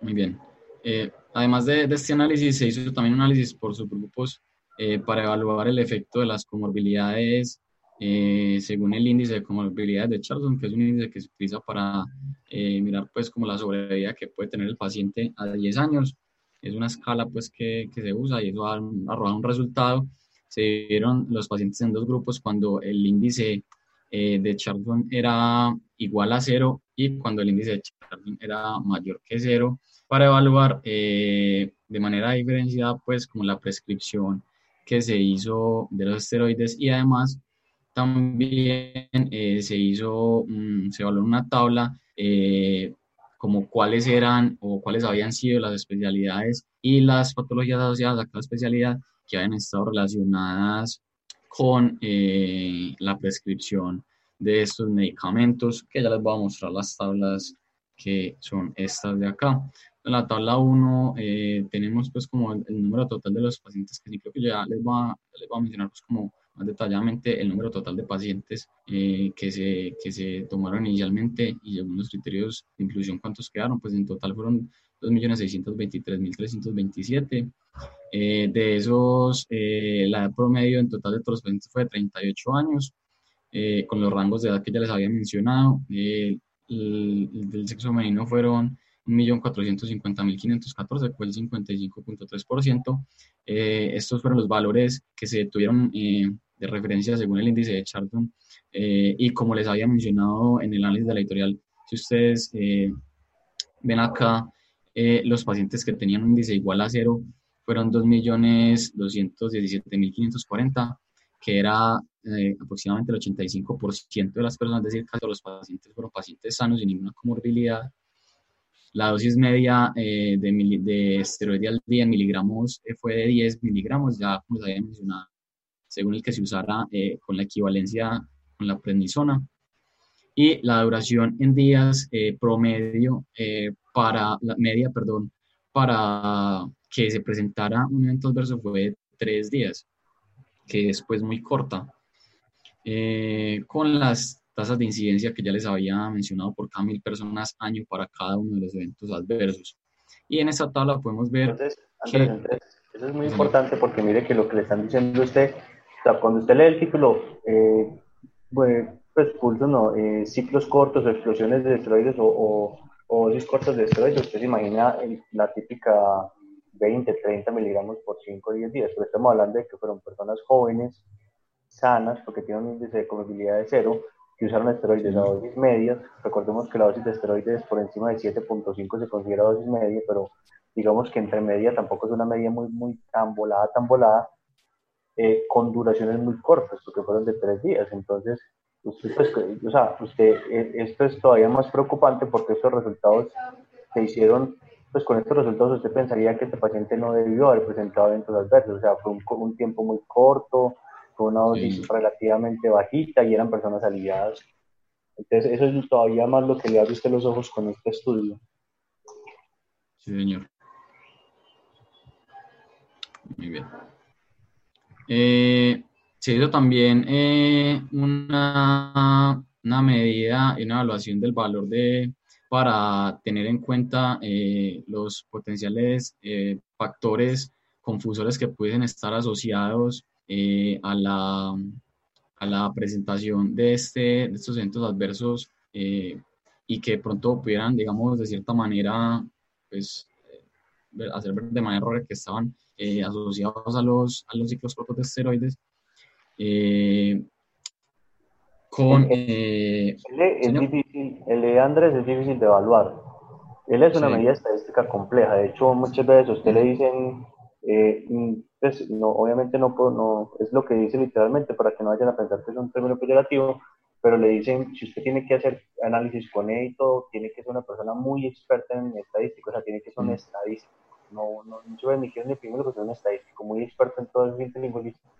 Muy bien. Eh, además de, de este análisis, se hizo también un análisis por subgrupos eh, para evaluar el efecto de las comorbilidades eh, según el índice de comorbilidades de Charlson, que es un índice que se utiliza para eh, mirar pues como la sobrevida que puede tener el paciente a 10 años. Es una escala pues que, que se usa y eso ha arrojado un resultado. Se vieron los pacientes en dos grupos cuando el índice eh, de Charlson era igual a cero y cuando el índice de Charlson era mayor que cero para evaluar eh, de manera diferenciada pues como la prescripción que se hizo de los esteroides y además también eh, se hizo, mm, se evaluó una tabla eh, como cuáles eran o cuáles habían sido las especialidades y las patologías asociadas a cada especialidad que habían estado relacionadas con eh, la prescripción de estos medicamentos, que ya les voy a mostrar las tablas que son estas de acá. En la tabla 1 eh, tenemos pues como el, el, número total de los pacientes, que sí creo que ya les va, les va a mencionar pues como más detalladamente el número total de pacientes eh, que, se, que se tomaron inicialmente y según los criterios de inclusión cuántos quedaron, pues en total fueron 2.623.327. Eh, de esos, eh, la edad promedio en total de todos los pacientes fue de 38 años, eh, con los rangos de edad que ya les había mencionado. Eh, el, el del sexo femenino fueron 1.450.514, fue el 55.3%. Eh, estos fueron los valores que se tuvieron eh, de referencia según el índice de Charlton. Eh, y como les había mencionado en el análisis de la editorial, si ustedes eh, ven acá, eh, los pacientes que tenían un índice igual a cero fueron 2.217.540, que era eh, aproximadamente el 85% de las personas, es decir, casi los pacientes fueron pacientes sanos sin ninguna comorbilidad. La dosis media de, de esteroide al día en miligramos fue de 10 miligramos, ya como les había mencionado, según el que se usara eh, con la equivalencia con la prednisona. Y la duración en días eh, promedio para, la media, perdón, para que se presentara un evento adverso fue de 3 días, que es pues muy corta. con las tasas de incidencia que ya les había mencionado por cada mil personas año para cada uno de los eventos adversos. Y en esta tabla podemos ver entonces, Andrés, que... Andrés, eso es muy importante porque mire que lo que le están diciendo a usted, o sea, cuando usted lee el título, eh, pues, pues pulso no, eh, ciclos cortos o explosiones de esteroides o, o, o dosis cortas de esteroides, usted se imagina el, la típica 20, 30 miligramos por 5 o 10 días, pero estamos hablando de que fueron personas jóvenes, sanas, porque tienen un índice de comorbilidad de cero, que usaron esteroides a dosis medias. Recordemos que la dosis de esteroides por encima de 7.5 se considera dosis media, pero digamos que entre media tampoco es una media muy, muy tan volada, tan volada, eh, con duraciones muy cortas, porque fueron de tres días. Entonces, usted, pues, o sea, usted, esto es todavía más preocupante porque estos resultados se hicieron, pues con estos resultados usted pensaría que este paciente no debió haber presentado eventos adversos, o sea, fue un, un tiempo muy corto, una dosis sí. relativamente bajita y eran personas aliviadas. Entonces, eso es todavía más lo que le abre usted los ojos con este estudio. Sí, señor. Muy bien. Eh, se hizo también eh, una, una medida y una evaluación del valor de para tener en cuenta eh, los potenciales eh, factores confusores que pueden estar asociados a, la, a la presentación de, este, de estos eventos adversos y que pronto pudieran, digamos, de cierta manera, pues, hacer de manera error que estaban asociados a los, a los ciclos cortos de esteroides con... Eh, es difícil, el de Andrés es difícil de evaluar. Él es una medida estadística compleja. De hecho, muchas veces a usted le dicen, eh, pues, no, obviamente no, no es lo que dice literalmente para que no vayan a pensar que es un término peyorativo, pero le dicen, si usted tiene que hacer análisis con él y todo, tiene que ser una persona muy experta en estadística, o sea, tiene que ser un estadístico. No, no, no quiero ni primero que sea un estadístico, muy experto en todo el lingüístico.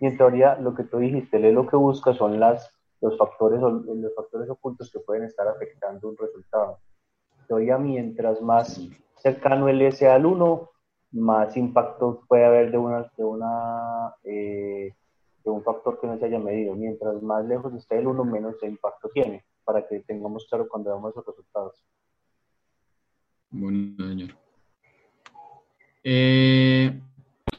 Y en teoría, lo que tú dijiste, él lo que busca son las los factores, los factores ocultos que pueden estar afectando un resultado. Todavía mientras más cercano el S al 1, más impacto puede haber de, una, de, una, eh, de un factor que no se haya medido. Mientras más lejos esté el 1, menos impacto tiene, para que tengamos claro cuando veamos los resultados. Bueno, señor. Eh,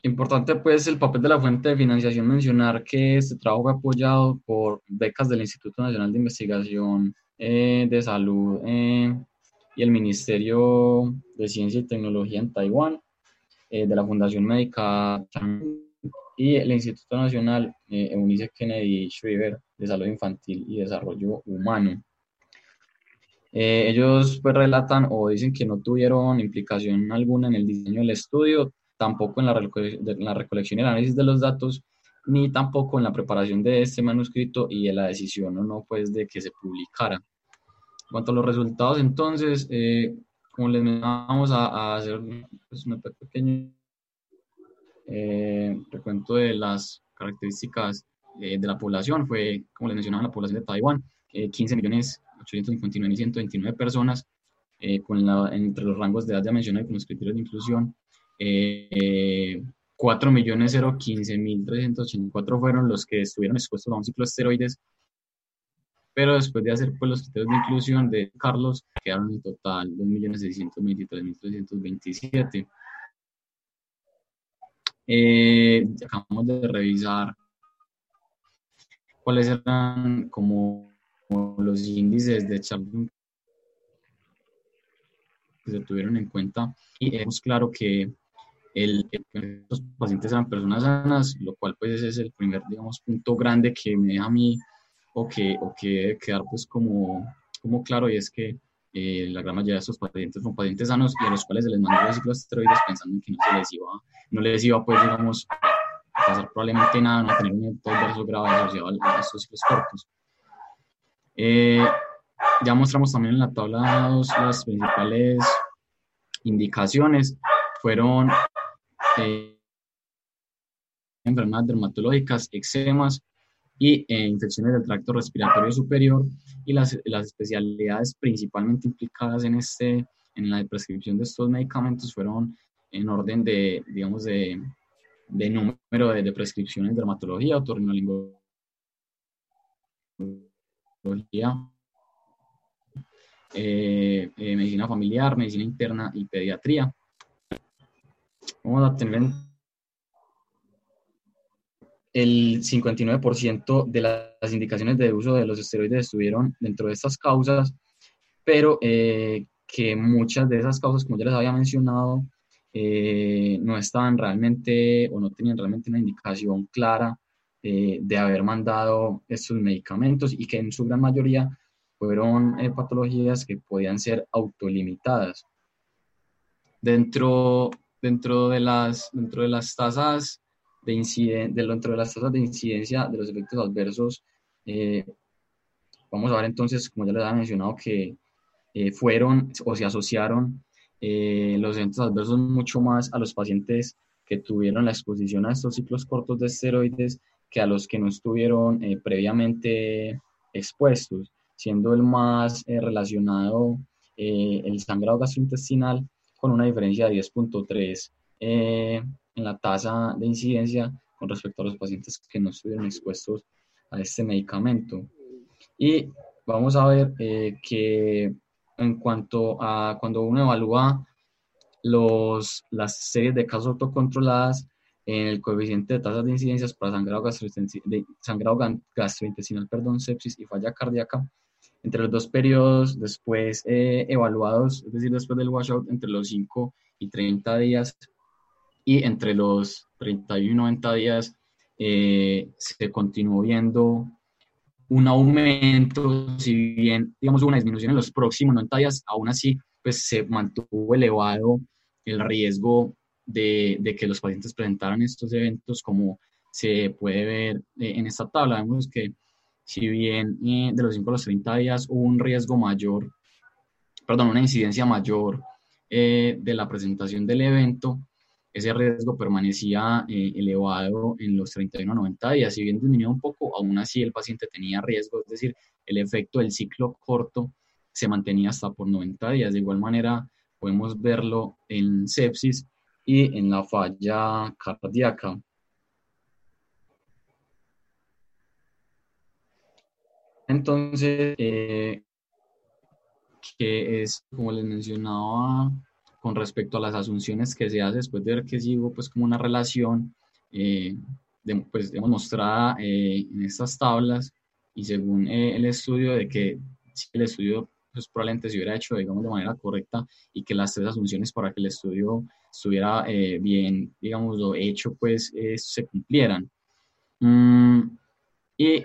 Importante pues el papel de la fuente de financiación, mencionar que este trabajo fue apoyado por becas del Instituto Nacional de Investigación eh, de Salud eh, y el Ministerio de Ciencia y Tecnología en Taiwán, eh, de la Fundación Médica y el Instituto Nacional Eunice Kennedy Shriver de Salud Infantil y Desarrollo Humano. Ellos pues relatan o dicen que no tuvieron implicación alguna en el diseño del estudio, tampoco en la, recolección y el análisis de los datos, ni tampoco en la preparación de este manuscrito y en la decisión o no, pues, de que se publicara. En cuanto a los resultados, entonces, eh, como les vamos a, hacer pues, un pequeño eh, recuento de las características eh, de la población, fue, como les mencionaba, la población de Taiwán, 15 millones 859.129 personas, con la, entre los rangos de edad ya mencioné, con los criterios de inclusión, eh, 4.015.384 fueron los que estuvieron expuestos a un ciclo de esteroides, pero después de hacer pues, los criterios de inclusión de Carlos, quedaron en total 2.623.327. Eh, acabamos de revisar cuáles eran como, los índices de Charles que se tuvieron en cuenta y es claro que el, los pacientes sean personas sanas, lo cual pues ese es el primer, digamos, punto grande que me deja a mí o que, o que debe quedar pues como, como claro y es que eh, la gran mayoría de estos pacientes son pacientes sanos y a los cuales se les mandó los ciclos esteroides pensando en que no se les iba, no les iba pues digamos a pasar probablemente nada, no a tener un adverso grave asociado a estos ciclos cortos. Eh, ya mostramos también en la tabla las principales indicaciones. Fueron eh, enfermedades dermatológicas, eczemas y eh, infecciones del tracto respiratorio superior y las, las, especialidades principalmente implicadas en, este, en la prescripción de estos medicamentos fueron en orden de, digamos, de, de número de, de, prescripciones de dermatología, otorrinolaringología, eh, eh, medicina familiar, medicina interna y pediatría. Vamos a tener el 59% de las indicaciones de uso de los esteroides estuvieron dentro de estas causas, pero eh, que muchas de esas causas, como ya les había mencionado, no estaban realmente o no tenían realmente una indicación clara de haber mandado estos medicamentos y que en su gran mayoría fueron eh, patologías que podían ser autolimitadas. Dentro, dentro, de, las, dentro de las tasas de, dentro de las tasas de incidencia de los efectos adversos, eh, vamos a ver entonces, como ya les había mencionado, que eh, fueron o se asociaron los eventos adversos mucho más a los pacientes que tuvieron la exposición a estos ciclos cortos de esteroides que a los que no estuvieron previamente expuestos siendo el más eh, relacionado eh, el sangrado gastrointestinal con una diferencia de 10.3 eh, en la tasa de incidencia con respecto a los pacientes que no estuvieron expuestos a este medicamento. Y vamos a ver eh, que en cuanto a cuando uno evalúa los, las series de casos autocontroladas, en el coeficiente de tasas de incidencias para sangrado, gastrointestinal, sangrado gastrointestinal, perdón, sepsis y falla cardíaca, entre los dos periodos después eh, evaluados, es decir, después del washout, entre los 5 y 30 días y entre los 31 y 90 días eh, se continuó viendo un aumento, si bien, digamos, una disminución en los próximos 90 días, aún así, pues se mantuvo elevado el riesgo de, que los pacientes presentaran estos eventos, como se puede ver eh, en esta tabla. Vemos que si bien eh, de los 5 a los 30 días hubo un riesgo mayor, perdón, una incidencia mayor eh, de la presentación del evento, ese riesgo permanecía elevado en los 31 a 90 días. Si bien disminuyó un poco, aún así el paciente tenía riesgo, es decir, el efecto del ciclo corto se mantenía hasta por 90 días. De igual manera, podemos verlo en sepsis y en la falla cardíaca. Entonces, eh, que es, como les mencionaba, con respecto a las asunciones que se hace después de ver que sigo, pues como una relación, eh, de, pues demostrada eh, en estas tablas y según el estudio de que si el estudio pues probablemente se hubiera hecho, digamos, de manera correcta y que las tres asunciones para que el estudio estuviera eh, bien, digamos, hecho, pues se cumplieran. Mm, y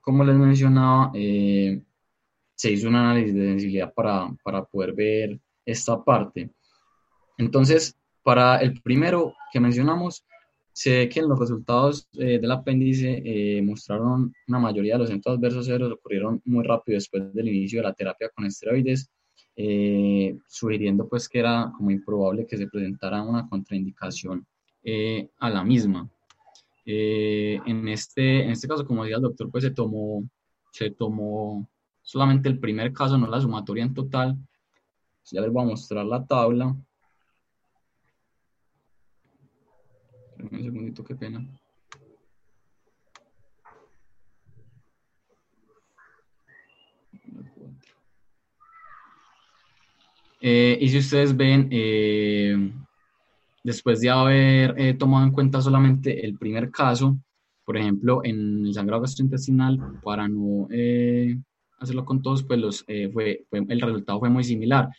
como les mencionaba, eh, se hizo un análisis de sensibilidad para, para poder ver esta parte. Entonces, para el primero que mencionamos, se ve que en los resultados eh, del apéndice eh, mostraron una mayoría de los eventos adversos severos ocurrieron muy rápido después del inicio de la terapia con esteroides, eh, sugiriendo pues que era como improbable que se presentara una contraindicación a la misma. en, este, en este caso, como decía el doctor, pues se tomó, se tomó solamente el primer caso, no la sumatoria en total. Ya les voy a mostrar la tabla. Un segundito, qué pena. Eh, y si ustedes ven, eh, después de haber eh, tomado en cuenta solamente el primer caso, por ejemplo, en el sangrado gastrointestinal, para no hacerlo con todos, pues los, fue, el resultado fue muy similar.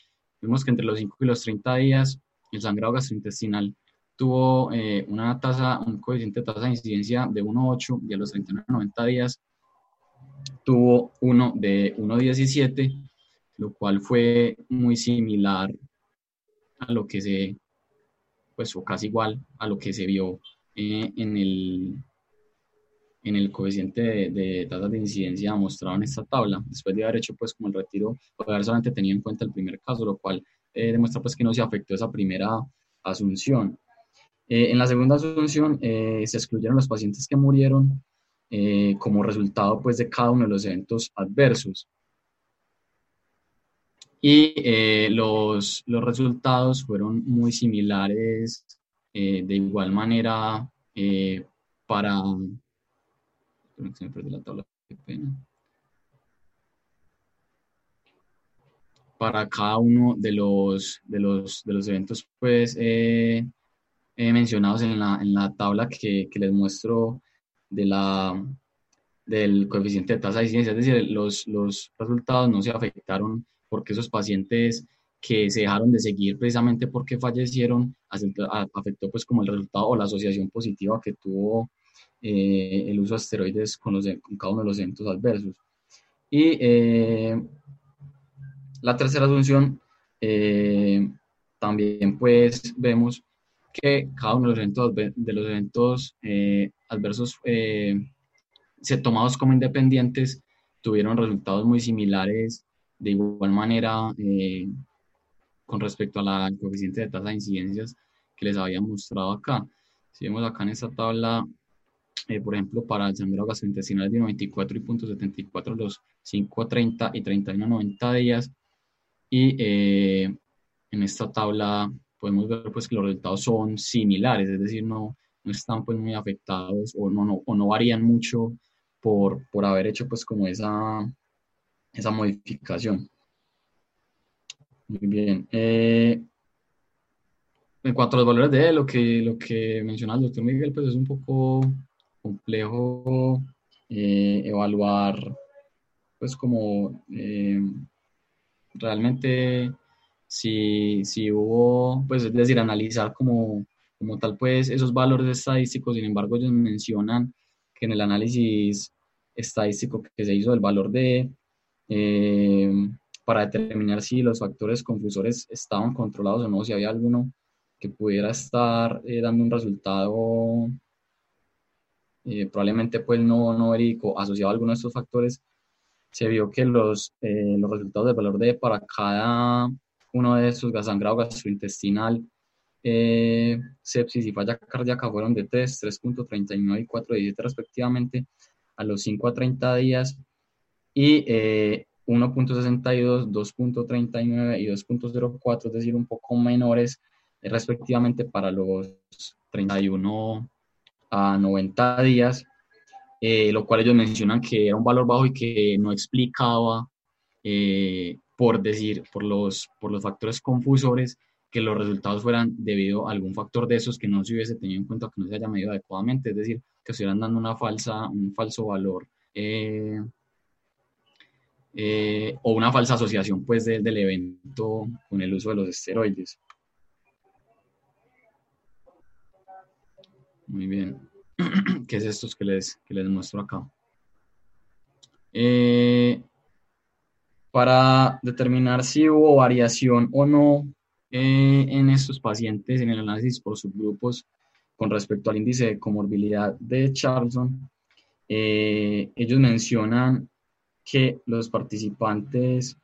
Vimos que entre los 5 y los 30 días, el sangrado gastrointestinal tuvo una tasa, un coeficiente de tasa de incidencia de 1,8 y a los 39 90 días tuvo uno de 1,17, lo cual fue muy similar a lo que se, pues o casi igual a lo que se vio eh, en, el, en el coeficiente de, de tasas de incidencia mostrado en esta tabla, después de haber hecho pues como el retiro, o haber solamente tenido en cuenta el primer caso, lo cual eh, demuestra pues que no se afectó esa primera asunción. Eh, en la segunda asunción se excluyeron los pacientes que murieron como resultado pues, de cada uno de los eventos adversos. Y los, los, resultados fueron muy similares de igual manera para... Para cada uno de los, de los, de los eventos pues, eh, mencionados en la, en la tabla que, que, les muestro de la, del coeficiente de tasa de incidencia, es decir, los, los resultados no se afectaron porque esos pacientes que se dejaron de seguir precisamente porque fallecieron, afectó pues como el resultado o la asociación positiva que tuvo eh, el uso de esteroides con, los, con cada uno de los eventos adversos. Y eh, la tercera asunción, también pues vemos que cada uno de los eventos, de los eventos eh, adversos eh, se tomados como independientes tuvieron resultados muy similares de igual manera eh, con respecto a la coeficiente de tasa de incidencias que les había mostrado acá. Si vemos acá en esta tabla, por ejemplo, para el sangrado gastrointestinal de 94.74 los 5 30 y 31 90 días. Y en esta tabla podemos ver pues, que los resultados son similares, es decir, no, no están pues muy afectados o no, no, o no varían mucho por, por haber hecho pues como esa, esa modificación. Muy bien. Eh, en cuanto a los valores de lo que, lo que menciona el doctor Miguel, pues es un poco complejo eh, evaluar, pues como eh, realmente si, si, hubo, pues es decir, analizar como, como tal, pues esos valores estadísticos, sin embargo, ellos mencionan que en el análisis estadístico que se hizo del valor de, eh, para determinar si los factores confusores estaban controlados o no, si había alguno que pudiera estar eh, dando un resultado eh, probablemente pues no, no verídico asociado a alguno de estos factores, se vio que los, los resultados del valor de para cada uno de esos gasangrado gastrointestinal, sepsis y falla cardíaca fueron de 3, 3.39 y 4.17 respectivamente a los 5 a 30 días y 1.62, 2.39 y 2.04, es decir, un poco menores eh, respectivamente para los 31 a 90 días, eh, lo cual ellos mencionan que era un valor bajo y que no explicaba, eh, por decir, por los, por los factores confusores, que los resultados fueran debido a algún factor de esos que no se hubiese tenido en cuenta, que no se haya medido adecuadamente, es decir, que estuvieran dando una falsa, un falso valor eh, o una falsa asociación pues del evento con el uso de los esteroides. Muy bien. <clears throat> ¿Qué es esto que les, que les muestro acá? Eh, para determinar si hubo variación o no eh, en estos pacientes en el análisis por subgrupos con respecto al índice de comorbilidad de Charlson, ellos mencionan que los participantes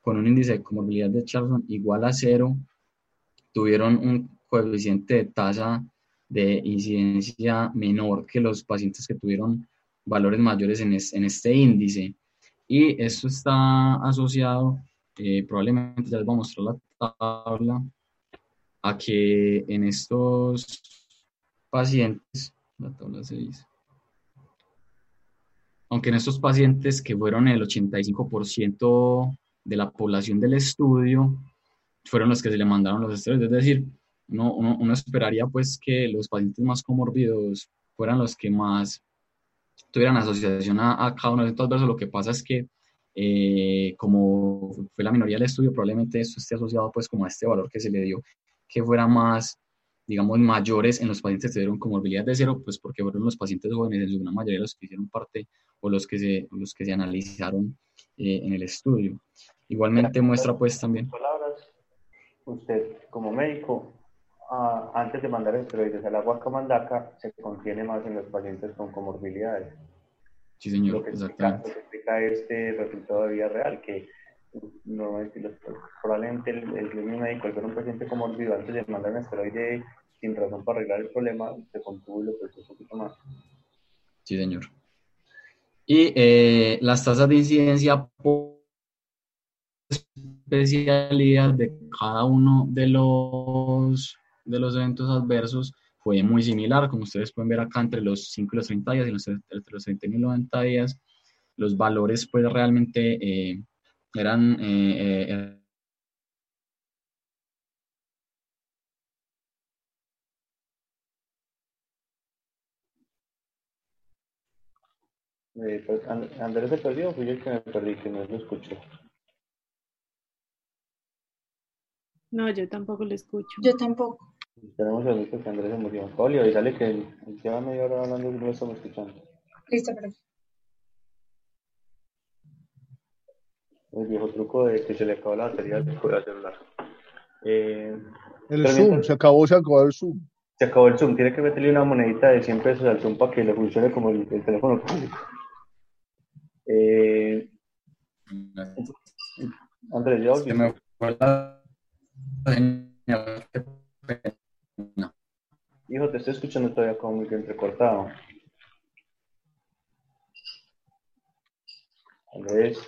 con un índice de comorbilidad de Charlson igual a cero tuvieron un coeficiente de tasa de incidencia menor que los pacientes que tuvieron valores mayores en, este índice. Y esto está asociado, eh, probablemente ya les voy a mostrar la tabla, a que en estos pacientes, la tabla se dice, aunque en estos pacientes que fueron el 85% de la población del estudio, fueron los que se le mandaron los esteroides, es decir, uno, uno, esperaría pues que los pacientes más comórbidos fueran los que más tuvieran asociación a, cada uno de estos versos. Lo que pasa es que eh, como fue la minoría del estudio, probablemente esto esté asociado pues como a este valor que se le dio, que fuera más digamos, mayores en los pacientes que tuvieron comorbilidad de cero, pues porque fueron los pacientes jóvenes en su gran mayoría los que hicieron parte o los que se, los que se analizaron eh, en el estudio. Igualmente muestra pues también... Palabras, usted como médico, ah, antes de mandar esteroides al agua camandaca, se contiene más en los pacientes con comorbilidades. Sí, señor, lo que exactamente. Explica, explica este resultado de vida real, que normalmente los, probablemente el, el, médico al ver un paciente comorbido antes de mandar un esteroide sin razón para arreglar el problema, se contuvo y lo un poquito más. Sí, señor. Y eh, las tasas de incidencia por especialidad de cada uno de los, de los eventos adversos fue muy similar, como ustedes pueden ver acá entre los 5 y los 30 días y los, entre los 30 y 90 días, los valores pues realmente eh, eran eh, eh Eh, pues, Andrés se perdió, fui yo el que me perdí, que no lo escucho. No, yo tampoco lo escucho. Yo tampoco. Tenemos el que Andrés se murió. Oli, avísale que lleva media hora hablando y no lo estamos escuchando. Listo, perfecto. El viejo truco de que se le acabó la batería del celular. Eh, el Zoom, se acabó, se acabó el Zoom. Se acabó el Zoom, tiene que meterle una monedita de 100 pesos al Zoom para que le funcione como el, el teléfono público. Eh, Andrés, ya Se me fue la no. Hijo, te estoy escuchando todavía como muy entrecortado. Andrés.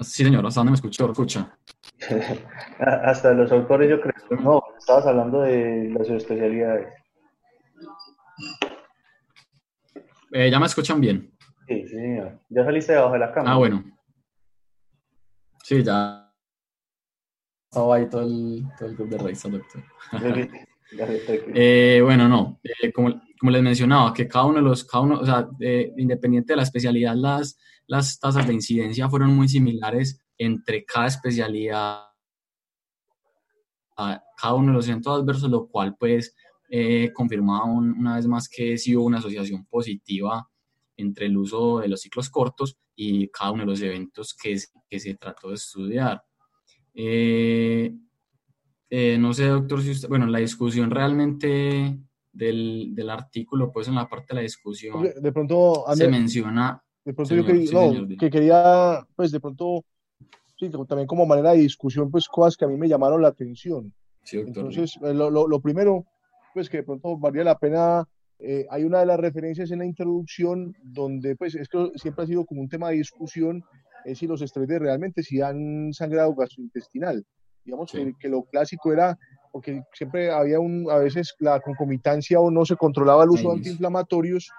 Sí, señor, hasta dónde me escuchó, escucha. <laughs> Hasta los autores yo creo. No, estabas hablando de las especialidades. Eh, ¿Ya me escuchan bien? Sí, sí, señor. Ya saliste debajo de la cama. Ah, bueno. Sí, ya. Estaba ahí todo el, todo el club de revistas, doctor. Eh, bueno, no, eh, como, como, les mencionaba, que cada uno de los, cada uno, o sea, eh, independiente de la especialidad, las, las tasas de incidencia fueron muy similares entre cada especialidad, a cada uno de los eventos adversos, lo cual pues confirmaba una vez más que sí hubo una asociación positiva entre el uso de los ciclos cortos y cada uno de los eventos que, que se trató de estudiar. Eh, eh, no sé, doctor, si usted, bueno, la discusión realmente del, del, artículo, pues en la parte de la discusión de pronto, se menciona... De pronto yo quería, no, que quería, pues de pronto, sí, también como manera de discusión, pues cosas que a mí me llamaron la atención. Sí, doctor. Entonces, eh, lo, lo, lo, primero, pues que de pronto valía la pena, eh, hay una de las referencias en la introducción donde, pues, es que siempre ha sido como un tema de discusión, es si los esteroides realmente si han sangrado gastrointestinal. Digamos que, lo clásico era, porque siempre había un, a veces la concomitancia o no se controlaba el uso de antiinflamatorios,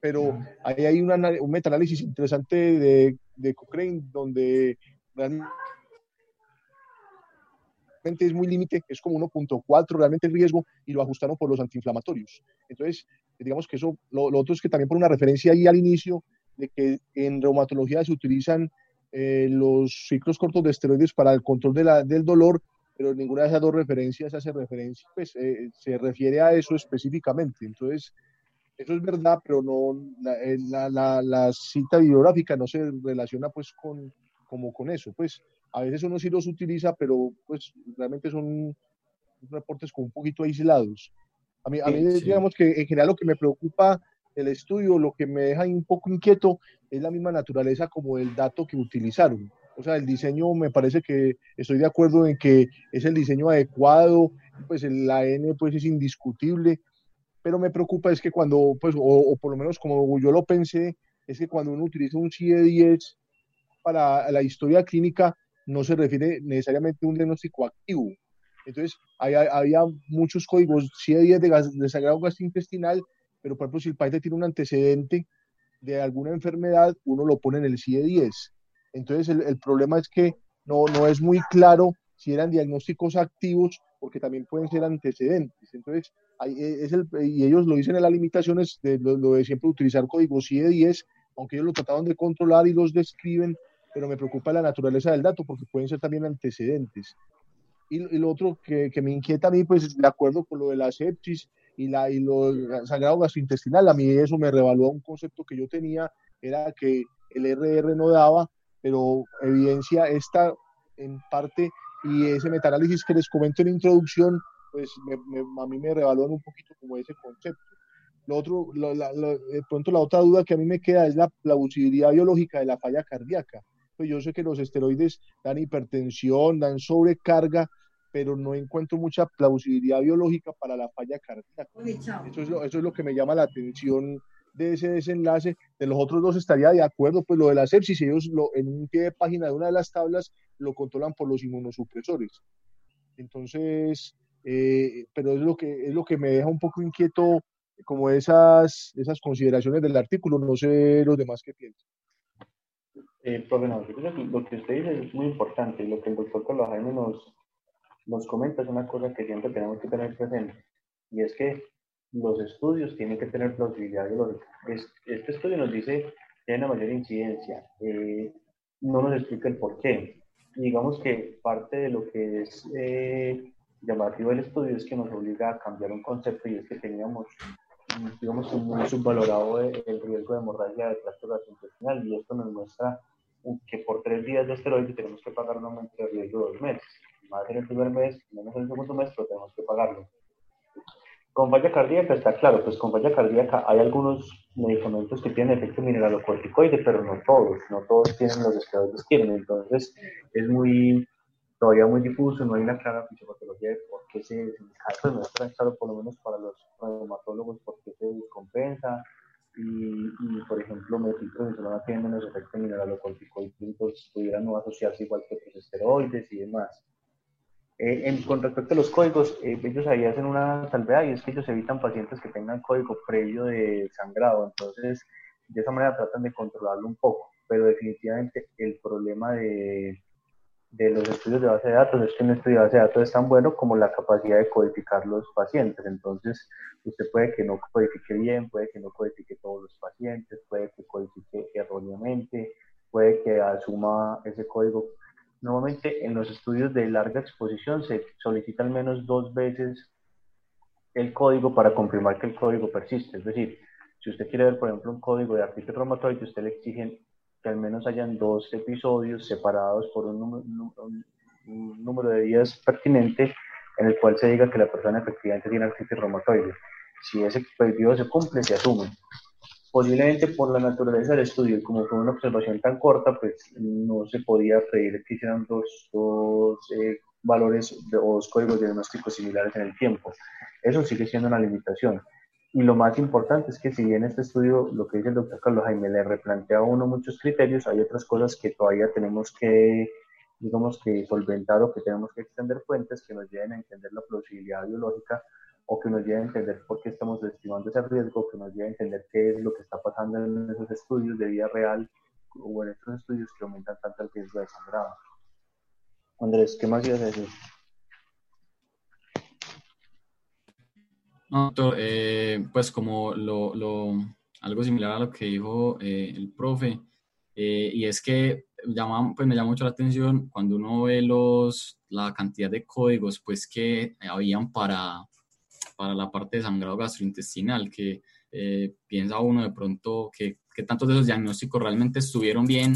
pero ahí hay una, un metaanálisis interesante de, de Cochrane donde realmente es muy límite, es como 1.4 realmente el riesgo y lo ajustaron por los antiinflamatorios. Entonces, digamos que eso, lo, lo, otro es que también por una referencia ahí al inicio de que en reumatología se utilizan eh, los ciclos cortos de esteroides para el control de la, del dolor, pero ninguna de esas dos referencias hace referencia, pues eh, se refiere a eso específicamente. Entonces, eso es verdad, pero no la, eh, la, la, cita bibliográfica no se relaciona pues con, como con eso. Pues a veces uno sí los utiliza, pero pues realmente son reportes como un poquito aislados. A mí, a mí sí. digamos que en general lo que me preocupa el estudio, lo que me deja un poco inquieto es la misma naturaleza como el dato que utilizaron. O sea, el diseño me parece que estoy de acuerdo en que es el diseño adecuado, pues la N pues es indiscutible, pero me preocupa es que cuando, pues, o, por lo menos como yo lo pensé, es que cuando uno utiliza un CIE-10 para la historia clínica, no se refiere necesariamente a un diagnóstico activo. Entonces, hay, había muchos códigos CIE-10 de, de sagrado gastrointestinal pero por ejemplo si el paciente tiene un antecedente de alguna enfermedad, uno lo pone en el CIE-10. Entonces el, problema es que no, no es muy claro si eran diagnósticos activos, porque también pueden ser antecedentes. Entonces, hay, es el, y ellos lo dicen en las limitaciones de lo, lo de siempre utilizar códigos CIE-10, aunque ellos lo trataban de controlar y los describen, pero me preocupa la naturaleza del dato, porque pueden ser también antecedentes. Y, y lo otro que, que, me inquieta a mí, pues de acuerdo con lo de la sepsis, y, la, y lo sangrado gastrointestinal. A mí eso me revaluó un concepto que yo tenía, era que el RR no daba, pero evidencia esta en parte y ese metaanálisis que les comento en la introducción, pues me, me, a mí me revalúan un poquito como ese concepto. Lo otro, lo, la, lo, de pronto la otra duda que a mí me queda es la plausibilidad biológica de la falla cardíaca. Pues yo sé que los esteroides dan hipertensión, dan sobrecarga, pero no encuentro mucha plausibilidad biológica para la falla cardíaca. Eso es, lo, eso es lo que me llama la atención de ese desenlace. De los otros dos estaría de acuerdo, pues lo de la sepsis, ellos lo, en un pie de página de una de las tablas lo controlan por los inmunosupresores. Entonces, eh, pero es lo, que, es lo que me deja un poco inquieto como esas, esas consideraciones del artículo. No sé los demás qué piensan. Eh, profe, no, lo que usted dice es muy importante y lo que el doctor Carlos Jaime nos, nos comenta es una cosa que siempre tenemos que tener presente, y es que los estudios tienen que tener plausibilidad biológica. Es, este estudio nos dice que hay una mayor incidencia, eh, no nos explica el por qué. Digamos que parte de lo que es eh, llamativo del estudio es que nos obliga a cambiar un concepto y es que teníamos, digamos, muy subvalorado el riesgo de hemorragia de tracto gastrointestinal y esto nos muestra que por tres días de esteroide tenemos que pagar un aumento de riesgo de dos meses más en el primer mes, menos en el segundo mes, pero tenemos que pagarlo. Con falla cardíaca está claro, pues con falla cardíaca hay algunos medicamentos que tienen efecto mineralocorticoide, pero no todos, no todos tienen los que tienen, entonces es muy, todavía muy difuso, no hay una clara fisiopatología de por qué se descompensa, no está claro por lo menos para los reumatólogos por qué se descompensa, y, por ejemplo, metilprednisolona tiene menos efecto mineralocorticoide, entonces pudieran no asociarse igual que otros esteroides y demás. Eh, en, con respecto a los códigos, eh, ellos ahí hacen una salvedad y es que ellos evitan pacientes que tengan código previo de sangrado, entonces de esa manera tratan de controlarlo un poco, pero definitivamente el problema de, de los estudios de base de datos es que un estudio de base de datos es tan bueno como la capacidad de codificar los pacientes. Entonces, usted puede que no codifique bien, puede que no codifique todos los pacientes, puede que codifique erróneamente, puede que asuma ese código. Normalmente en los estudios de larga exposición se solicita al menos dos veces el código para confirmar que el código persiste. Es decir, si usted quiere ver, por ejemplo, un código de artritis reumatoide, usted le exigen que al menos hayan dos episodios separados por un número, de días pertinente en el cual se diga que la persona efectivamente tiene artritis reumatoide. Si ese periodo se cumple, se asume. Posiblemente por la naturaleza del estudio como fue una observación tan corta, pues no se podía pedir que hicieran dos, dos eh, valores o dos códigos diagnósticos similares en el tiempo. Eso sigue siendo una limitación. Y lo más importante es que si bien este estudio, lo que dice el doctor Carlos Jaime, le replantea a uno muchos criterios, hay otras cosas que todavía tenemos que, digamos, que solventar o que tenemos que extender fuentes que nos lleven a entender la plausibilidad biológica o que nos lleven a entender por qué estamos estimando ese riesgo, que nos lleven a entender qué es lo que está pasando en esos estudios de vida real o en estos estudios que aumentan tanto el riesgo de sangrado. Andrés, ¿qué más ibas a decir? No, eh, pues como lo, lo, algo similar a lo que dijo eh, el profe, eh, y es que llama, pues me llama mucho la atención cuando uno ve los, la cantidad de códigos pues que habían para, para la parte de sangrado gastrointestinal, que piensa uno de pronto que, que tantos de esos diagnósticos realmente estuvieron bien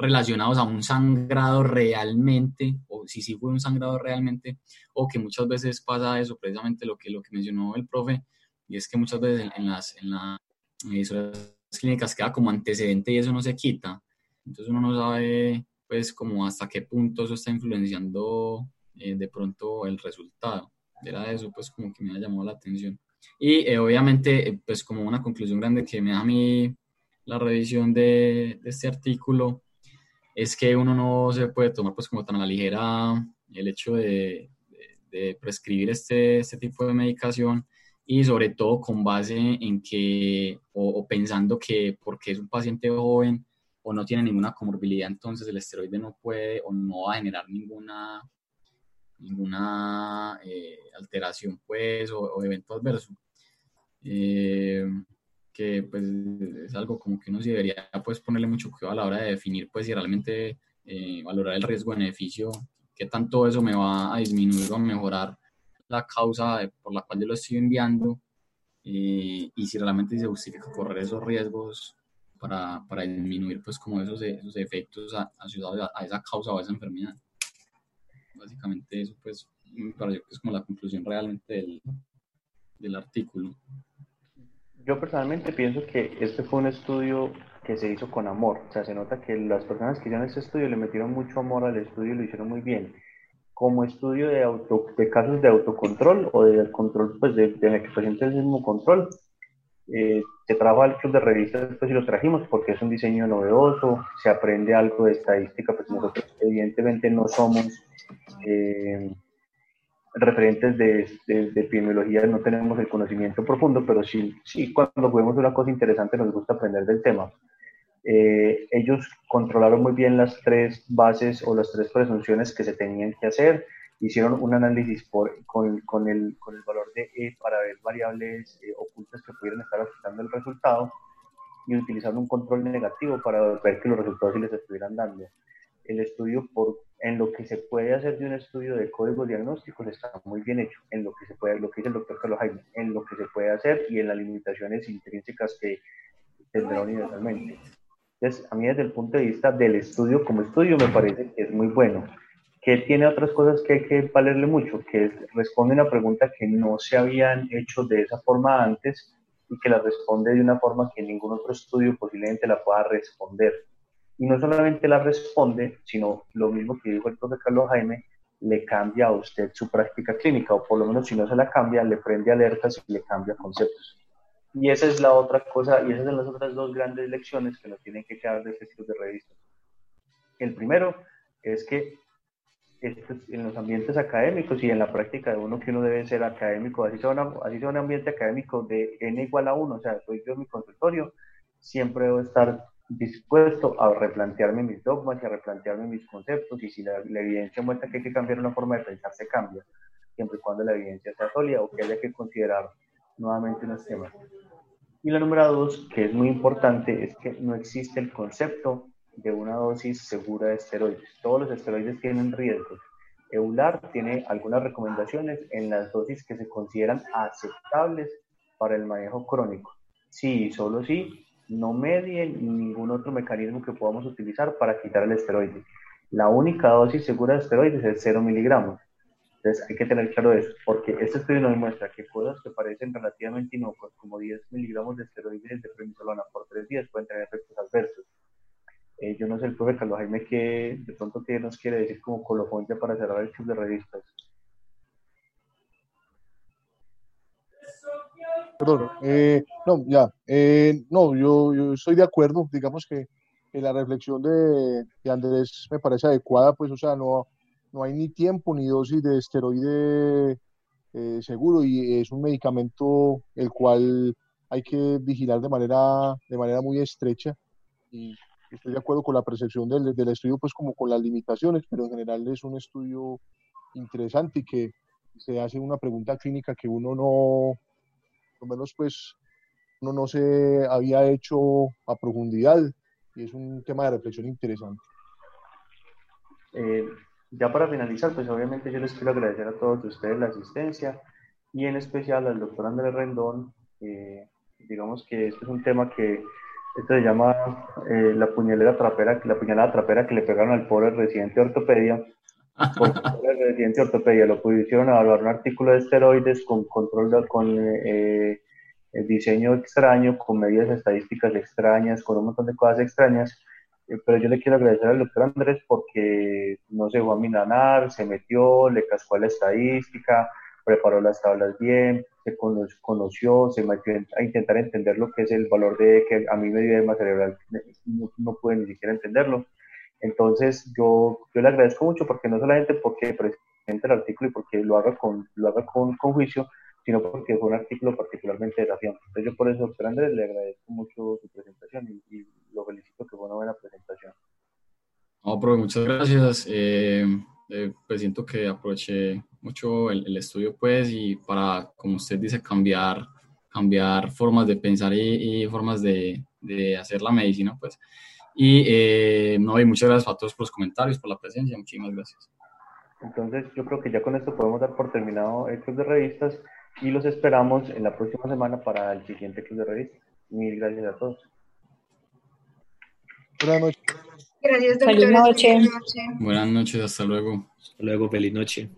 relacionados a un sangrado realmente, o si sí fue un sangrado realmente, o que muchas veces pasa eso, precisamente lo que, lo que mencionó el profe, y es que muchas veces en, las, en las clínicas queda como antecedente y eso no se quita. Entonces uno no sabe pues como hasta qué punto eso está influenciando eh, de pronto el resultado. Era eso pues como que me ha llamado la atención. Y eh, obviamente eh, pues como una conclusión grande que me da a mí la revisión de, de este artículo es que uno no se puede tomar pues como tan a la ligera el hecho de, de, prescribir este, este tipo de medicación y sobre todo con base en que, o, pensando que porque es un paciente joven o no tiene ninguna comorbilidad, entonces el esteroide no puede o no va a generar ninguna, ninguna eh, alteración pues o, o evento adverso. Eh, que pues es algo como que uno sí debería pues ponerle mucho cuidado a la hora de definir pues si realmente eh, valorar el riesgo-beneficio, qué tanto eso me va a disminuir o a mejorar la causa por la cual yo lo estoy enviando y si realmente se justifica correr esos riesgos para, para disminuir pues como esos, esos efectos asociados a, a, esa causa o a esa enfermedad. Básicamente eso pues parece que es como la conclusión realmente del, del artículo. Yo personalmente pienso que este fue un estudio que se hizo con amor. O sea, se nota que las personas que hicieron este estudio le metieron mucho amor al estudio y lo hicieron muy bien. Como estudio de, auto, de casos de autocontrol o de control, pues de, de la que es el mismo control, eh, se trajo al club de revistas pues, y lo trajimos porque es un diseño novedoso, se aprende algo de estadística, pues nosotros evidentemente no somos eh, referentes de, de, epidemiología no tenemos el conocimiento profundo, pero sí, sí cuando vemos una cosa interesante nos gusta aprender del tema. Eh, ellos controlaron muy bien las tres bases o las tres presunciones que se tenían que hacer, hicieron un análisis por, con, con, el, con el valor de E para ver variables eh, ocultas que pudieran estar afectando el resultado y utilizando un control negativo para ver que los resultados sí les estuvieran dando. El estudio por en lo que se puede hacer de un estudio de códigos diagnósticos está muy bien hecho, en lo que se puede, lo que dice el doctor Carlos Jaime, en lo que se puede hacer y en las limitaciones intrínsecas que tendrá universalmente. Entonces, a mí desde el punto de vista del estudio como estudio me parece que es muy bueno, que tiene otras cosas que hay que valerle mucho, que responde una pregunta que no se habían hecho de esa forma antes y que la responde de una forma que ningún otro estudio posiblemente la pueda responder y no solamente la responde, sino lo mismo que dijo el profesor Carlos Jaime, le cambia a usted su práctica clínica, o por lo menos si no se la cambia, le prende alertas y le cambia conceptos. Y esa es la otra cosa, y esas son las otras dos grandes lecciones que nos tienen que quedar de este club de revistas. El primero es que en los ambientes académicos y en la práctica de uno que uno debe ser académico, así sea, así sea un ambiente académico de n igual a 1, o sea, soy yo en mi consultorio, siempre debo estar dispuesto a replantearme mis dogmas y a replantearme mis conceptos y si la, evidencia muestra que hay que cambiar una forma de pensar, se cambia, siempre y cuando la evidencia sea sólida o que haya que considerar nuevamente unos temas. Y la número dos, que es muy importante, es que no existe el concepto de una dosis segura de esteroides. Todos los esteroides tienen riesgos. EULAR tiene algunas recomendaciones en las dosis que se consideran aceptables para el manejo crónico. Sí, solo sí, no medien ningún otro mecanismo que podamos utilizar para quitar el esteroide. La única dosis segura de esteroides es 0 miligramos. Entonces hay que tener claro eso, porque este estudio nos demuestra que cosas que parecen relativamente inocuas, como 10 miligramos de esteroides de prednisolona por 3 días, pueden tener efectos adversos. Eh, yo no sé el profe Carlos Jaime que de pronto qué nos quiere decir como colofón para cerrar el club de revistas. Perdón, eh, no, ya, eh, no, yo, yo, estoy de acuerdo, digamos que, la reflexión de, de, Andrés me parece adecuada, pues, o sea, no, no hay ni tiempo ni dosis de esteroide seguro y es un medicamento el cual hay que vigilar de manera, de manera muy estrecha y estoy de acuerdo con la percepción del, del, estudio, pues como con las limitaciones, pero en general es un estudio interesante y que se hace una pregunta clínica que uno no, por lo menos pues, uno no se había hecho a profundidad y es un tema de reflexión interesante. Eh, ya para finalizar, pues obviamente yo les quiero agradecer a todos ustedes la asistencia y en especial al doctor Andrés Rendón. Eh, digamos que este es un tema que esto se llama eh, la puñalera trapera, la puñalada trapera que le pegaron al pobre residente de ortopedia. El residente de ortopedia lo pusieron a evaluar un artículo de esteroides con control con eh, eh, diseño extraño, con medidas estadísticas extrañas, con un montón de cosas extrañas. pero yo le quiero agradecer al doctor Andrés porque no se dejó a minanar, se metió, le cascó la estadística, preparó las tablas bien, se conoció, se metió a intentar entender lo que es el valor de que a mí me dio edema cerebral, no, no pude ni siquiera entenderlo. Entonces yo, yo le agradezco mucho porque no solamente porque presente el artículo y porque lo haga con, lo haga con, con juicio, sino porque fue un artículo particularmente desafiante. Entonces yo por eso, doctor Andrés, le agradezco mucho su presentación y, lo felicito que fue una buena presentación. No, pero muchas gracias. Eh, eh, pues siento que aproveché mucho el, estudio, pues, y para, como usted dice, cambiar, cambiar formas de pensar y, formas de, de, hacer la medicina, pues. Y, eh, no, y muchas gracias a todos por los comentarios, por la presencia, muchísimas gracias. Entonces, yo creo que ya con esto podemos dar por terminado el club de revistas y los esperamos en la próxima semana para el siguiente club de revistas. Mil gracias a todos. Buenas noches. Gracias, doctor. Feliz noche. Buenas noches, hasta luego. Hasta luego, feliz noche.